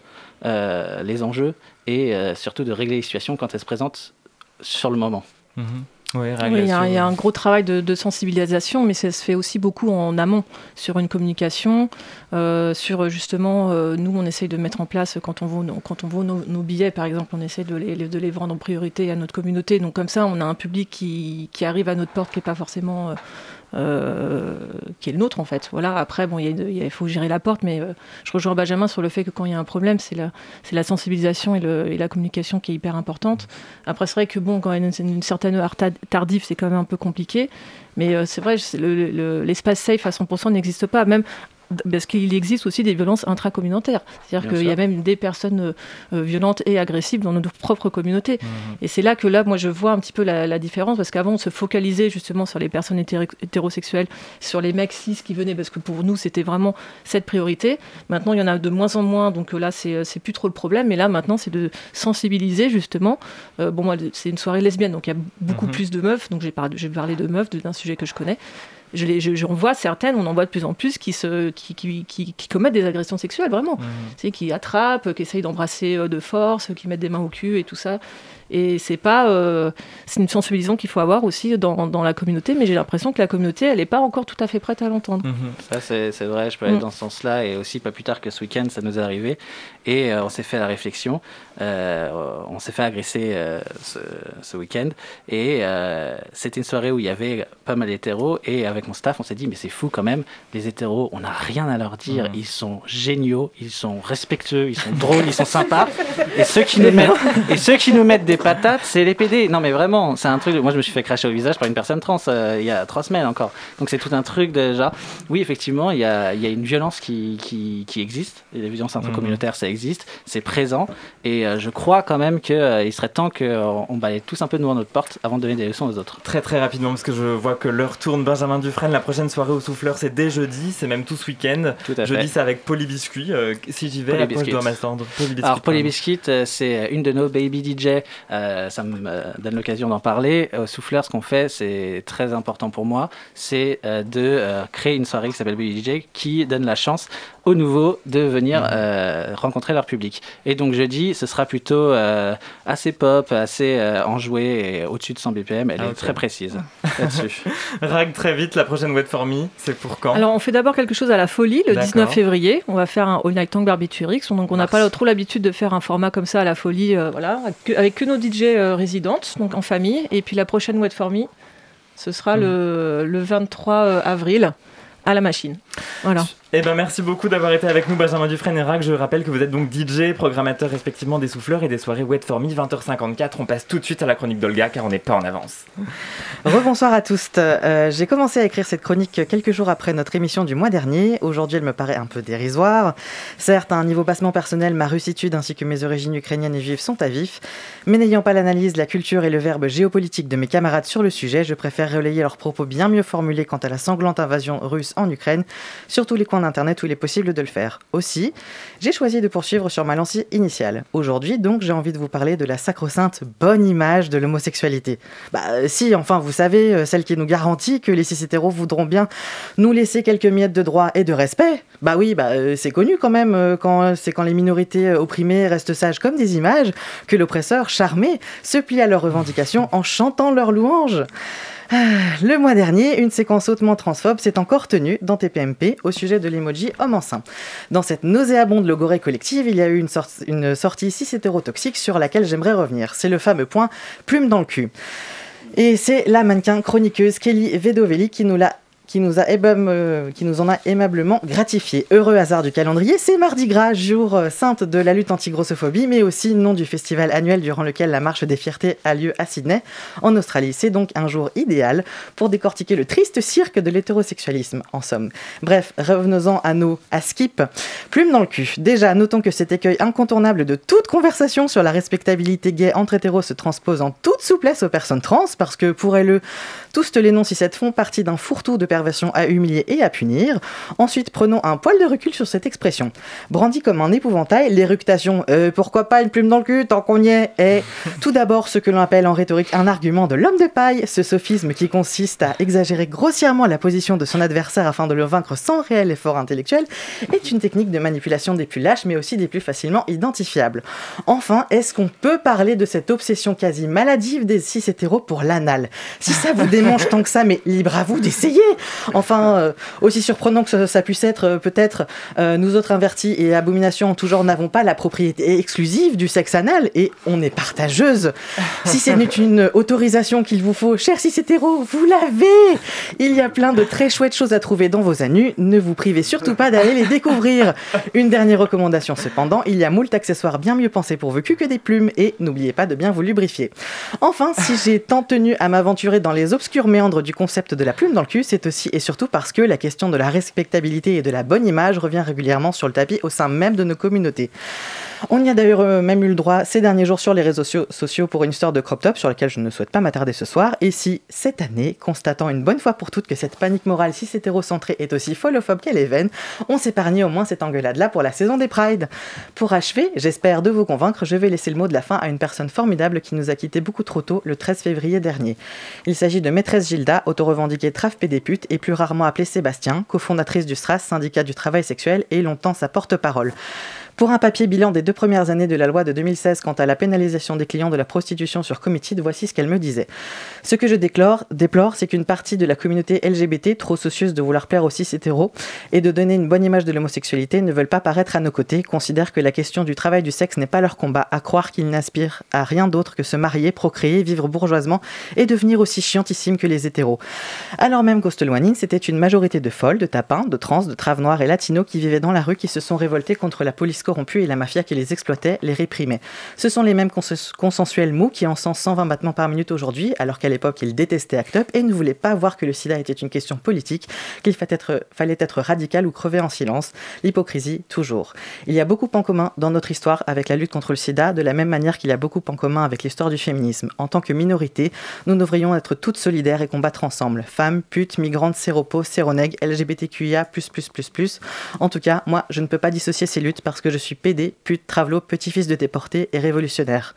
les enjeux et surtout de régler les situations quand elles se présentent sur le moment. Oui, Oui, il y, a- il y a un gros travail de, de sensibilisation, mais ça se fait aussi beaucoup en amont sur une communication, euh, sur justement, euh, nous on essaye de mettre en place quand on vaut nos, quand on vaut nos, nos billets, par exemple, on essaie de les, de les vendre en priorité à notre communauté. Donc comme ça, on a un public qui, qui arrive à notre porte qui n'est pas forcément euh, euh, qui est le nôtre en fait. Voilà. Après, bon, il faut gérer la porte, mais euh, je rejoins Benjamin sur le fait que quand il y a un problème, c'est la, la sensibilisation et, la communication qui est hyper importante. Après, c'est vrai que bon, quand il y a une, certaine ta- tardive, c'est quand même un peu compliqué. Mais euh, c'est vrai, l'espace safe à 100% n'existe pas. Même parce qu'il existe aussi des violences intracommunautaires. C'est-à-dire qu'il y a même des personnes euh, euh, violentes et agressives dans notre propre communauté. Mhm. Et c'est là que là, moi, je vois un petit peu la, la différence, parce qu'avant, on se focalisait justement sur les personnes hétéro- hétérosexuelles, sur les mecs cis qui venaient, parce que pour nous, c'était vraiment cette priorité. Maintenant, il y en a de moins en moins, donc euh, là, c'est plus trop le problème. Mais là, maintenant, c'est de sensibiliser justement. Euh, bon, moi, c'est une soirée lesbienne, donc il y a beaucoup Mhm. plus de meufs, donc j'ai parlé, de meufs, d'un sujet que je connais. Je les, je, j'en vois certaines, on en voit de plus en plus qui, se, qui, qui, qui, qui commettent des agressions sexuelles, vraiment. Tu sais, qui attrapent, qui essayent d'embrasser euh, de force, qui mettent des mains au cul et tout ça. Et c'est pas, euh, c'est une sensibilisation qu'il faut avoir aussi dans, dans la communauté, mais j'ai l'impression que la communauté, elle n'est pas encore tout à fait prête à l'entendre. Ça, c'est c'est vrai, je peux aller Mm. dans ce sens-là. Et aussi, pas plus tard que ce week-end, ça nous est arrivé. Et euh, on s'est fait la réflexion. Euh, on s'est fait agresser euh, ce, ce week-end. Et euh, c'était une soirée où il y avait pas mal d'hétéros. Et avec mon staff, on s'est dit, mais c'est fou quand même. Les hétéros, on n'a rien à leur dire. Mm. Ils sont géniaux, ils sont respectueux, ils sont drôles, ils sont sympas. Et ceux qui nous mettent, et ceux qui nous mettent des patates, c'est les PD. Non, mais vraiment, c'est un truc. Moi, je me suis fait cracher au visage par une personne trans euh, il y a trois semaines encore. Donc, c'est tout un truc genre. Oui, effectivement, il y a, il y a une violence qui, qui, qui existe. Et la violence intracommunautaire, ça existe. C'est présent. Et euh, je crois quand même qu'il serait temps qu'on balaye tous un peu devant notre porte avant de donner des leçons aux autres. Très très rapidement parce que je vois que l'heure tourne. Benjamin Dufresne, la prochaine soirée au souffleur c'est dès jeudi, c'est même tout ce week-end. Tout à jeudi c'est avec Polybiscuit. Euh, si j'y vais, à quoi je dois m'attendre Alors. Polybiscuit, euh, c'est une de nos baby DJ. Euh, ça me euh, donne l'occasion d'en parler. Au souffleur, ce qu'on fait, c'est très important pour moi. C'est de créer une soirée qui s'appelle Baby DJ qui donne la chance aux nouveaux de venir euh, rencontrer leur public. Et donc, jeudi, ce sera plutôt euh, assez pop, assez euh, enjoué et au-dessus de 100 BPM. Elle Ah, est très précise [LAUGHS] là-dessus. Rag, très vite, la prochaine Wet For Me, c'est pour quand Alors, on fait d'abord quelque chose à la folie le D'accord. 19 février. On va faire un All Night Tank Barbiturix. Donc, on n'a pas trop l'habitude de faire un format comme ça à la folie, euh, voilà, avec que, nos DJ euh, résidentes, donc en famille. Et puis, la prochaine Wet For Me, ce sera Mm. le, le 23 euh, avril à la machine. Voilà. Eh ben merci beaucoup d'avoir été avec nous Benjamin Dufresne et Rag. Je rappelle que vous êtes donc DJ, programmateur respectivement des souffleurs et des soirées Wet For Me 20h54. On passe tout de suite à la chronique d'Olga car on n'est pas en avance. Rebonsoir à tous. Euh, J'ai commencé à écrire cette chronique quelques jours après notre émission du mois dernier. Aujourd'hui, elle me paraît un peu dérisoire. Certes, à un niveau bassement personnel, ma russitude ainsi que mes origines ukrainiennes et juives sont à vif. Mais n'ayant pas l'analyse, la culture et le verbe géopolitique de mes camarades sur le sujet, je préfère relayer leurs propos bien mieux formulés quant à la sanglante invasion russe en Ukraine sur tous les coins internet où il est possible de le faire. Aussi, j'ai choisi de poursuivre sur ma lancée initiale. Aujourd'hui, donc, j'ai envie de vous parler de la sacro-sainte bonne image de l'homosexualité. Bah, euh, si, enfin, vous savez, euh, celle qui nous garantit que les cis voudront bien nous laisser quelques miettes de droit et de respect. Bah oui, bah, euh, c'est connu quand même, quand, c'est quand les minorités opprimées restent sages comme des images, que l'oppresseur, charmé, se plie à leurs revendications en chantant leurs louanges. Ah, Le mois dernier, une séquence hautement transphobe s'est encore tenue dans TPMP au sujet de l'emoji homme enceint. Dans cette nauséabonde logorée collective, il y a eu une, sortie cis hétérotoxique sur laquelle j'aimerais revenir. C'est le fameux point plume dans le cul. Et c'est la mannequin chroniqueuse Kelly Vedovelli qui nous l'a qui nous, a euh, qui nous en a aimablement gratifié. Heureux hasard du calendrier, c'est Mardi Gras, jour euh, sainte de la lutte anti-grossophobie, mais aussi nom du festival annuel durant lequel la marche des fiertés a lieu à Sydney, en Australie. C'est donc un jour idéal pour décortiquer le triste cirque de l'hétérosexualisme, en somme. Bref, revenons-en à nos à skip. Plume dans le cul. Déjà, notons que cet écueil incontournable de toute conversation sur la respectabilité gay entre hétéros se transpose en toute souplesse aux personnes trans, parce que pour elles, tous les noms 6 font partie d'un fourre-tout de perversion à humilier et à punir. Ensuite, prenons un poil de recul sur cette expression. Brandi comme un épouvantail, l'éructation euh, pourquoi pas une plume dans le cul tant qu'on y est est [LAUGHS] tout d'abord ce que l'on appelle en rhétorique un argument de l'homme de paille, ce sophisme qui consiste à exagérer grossièrement la position de son adversaire afin de le vaincre sans réel effort intellectuel, est une technique de manipulation des plus lâches mais aussi des plus facilement identifiables. Enfin, est-ce qu'on peut parler de cette obsession quasi maladive des cis hétéros pour l'anal? Si ça vous démange tant que ça, mais libre à vous d'essayer Enfin, euh, aussi surprenant que ça, puisse être, euh, peut-être, euh, nous autres invertis et abominations en tout genre n'avons pas la propriété exclusive du sexe anal et on est partageuse. Si c'est une autorisation qu'il vous faut, chers cis hétéros, vous l'avez Il y a plein de très chouettes choses à trouver dans vos anus, ne vous privez surtout pas d'aller les découvrir. Une dernière recommandation cependant, il y a moult accessoires bien mieux pensés pour vos culs que des plumes et n'oubliez pas de bien vous lubrifier. Enfin, si j'ai tant tenu à m'aventurer dans les obscurs méandres du concept de la plume dans le cul, c'est aussi et surtout parce que la question de la respectabilité et de la bonne image revient régulièrement sur le tapis au sein même de nos communautés. On y a d'ailleurs euh, même eu le droit ces derniers jours sur les réseaux sociaux pour une histoire de crop top sur laquelle je ne souhaite pas m'attarder ce soir. Et si, cette année, constatant une bonne fois pour toutes que cette panique morale cis hétérocentrée est aussi folophobe qu'elle est vaine, on s'épargnait au moins cette engueulade-là pour la saison des Pride. Pour achever, j'espère de vous convaincre, je vais laisser le mot de la fin à une personne formidable qui nous a quittés beaucoup trop tôt le 13 février dernier. Il s'agit de Maîtresse Gilda, auto-revendiquée traf des et plus rarement appelée Sébastien, cofondatrice du STRAS, syndicat du travail sexuel et longtemps sa porte-parole. Pour un papier bilan des deux premières années de la loi de 2016 quant à la pénalisation des clients de la prostitution sur Committed, voici ce qu'elle me disait. Ce que je déplore, c'est qu'une partie de la communauté LGBT, trop soucieuse de vouloir plaire aux cis hétéros et de donner une bonne image de l'homosexualité, ne veulent pas paraître à nos côtés, considèrent que la question du travail du sexe n'est pas leur combat, à croire qu'ils n'aspirent à rien d'autre que se marier, procréer, vivre bourgeoisement et devenir aussi chiantissimes que les hétéros. Alors même qu'Ostelwanin, c'était une majorité de folles, de tapins, de trans, de traves noires et latinos qui vivaient dans la rue, qui se sont révoltés contre la police corrompue et la mafia qui les exploitait, les réprimait. Ce sont les mêmes cons- consensuels mous qui encensent 120 battements par minute aujourd'hui, alors qu'à l'époque ils détestaient ACT UP et ne voulaient pas voir que le sida était une question politique, qu'il fallait être, radical ou crever en silence. L'hypocrisie, toujours. Il y a beaucoup en commun dans notre histoire avec la lutte contre le sida, de la même manière qu'il y a beaucoup en commun avec l'histoire du féminisme. En tant que minorité, nous devrions être toutes solidaires et combattre ensemble. Femmes, putes, migrantes, séropos, séronègues, LGBTQIA++++. En tout cas, moi, je ne peux pas dissocier ces luttes parce que je suis PD, pute, travelo, petit-fils de déporté et révolutionnaire.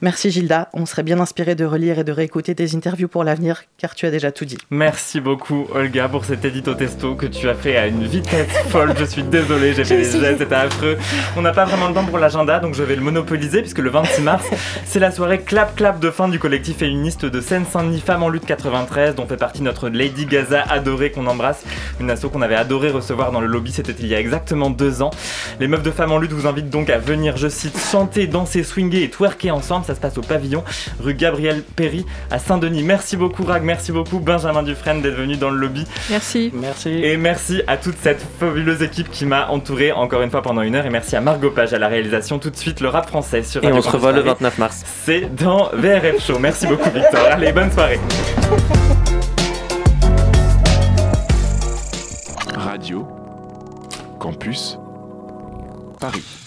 Merci Gilda, on serait bien inspiré de relire et de réécouter tes interviews pour l'avenir, car tu as déjà tout dit. Merci beaucoup Olga pour cet édito testo que tu as fait à une vitesse [LAUGHS] folle. Je suis désolé, j'ai fait des gestes, c'était affreux. On n'a pas vraiment le temps pour l'agenda, donc je vais le monopoliser puisque le 26 mars, [LAUGHS] c'est la soirée clap clap de fin du collectif féministe de Seine-Saint-Denis Femmes en lutte 93, dont fait partie notre Lady Gaza adorée qu'on embrasse, une asso qu'on avait adoré recevoir dans le lobby, c'était il y a exactement deux ans. Les meufs de Femmes lutte vous invitent donc à venir, je cite, chanter, danser, swinger et twerker ensemble. Ça se passe au pavillon rue Gabriel Péry à Saint-Denis. Merci beaucoup Rag, merci beaucoup Benjamin Dufresne d'être venu dans le lobby. Merci. Merci. Et merci à toute cette fabuleuse équipe qui m'a entouré encore une fois pendant une heure. Et merci à Margot Page à la réalisation. Tout de suite, le rap français sur Et Radio on se revoit le Paris. 29 mars. C'est dans VRF Show. Merci beaucoup Victor. Allez, bonne soirée. Radio Campus Paris.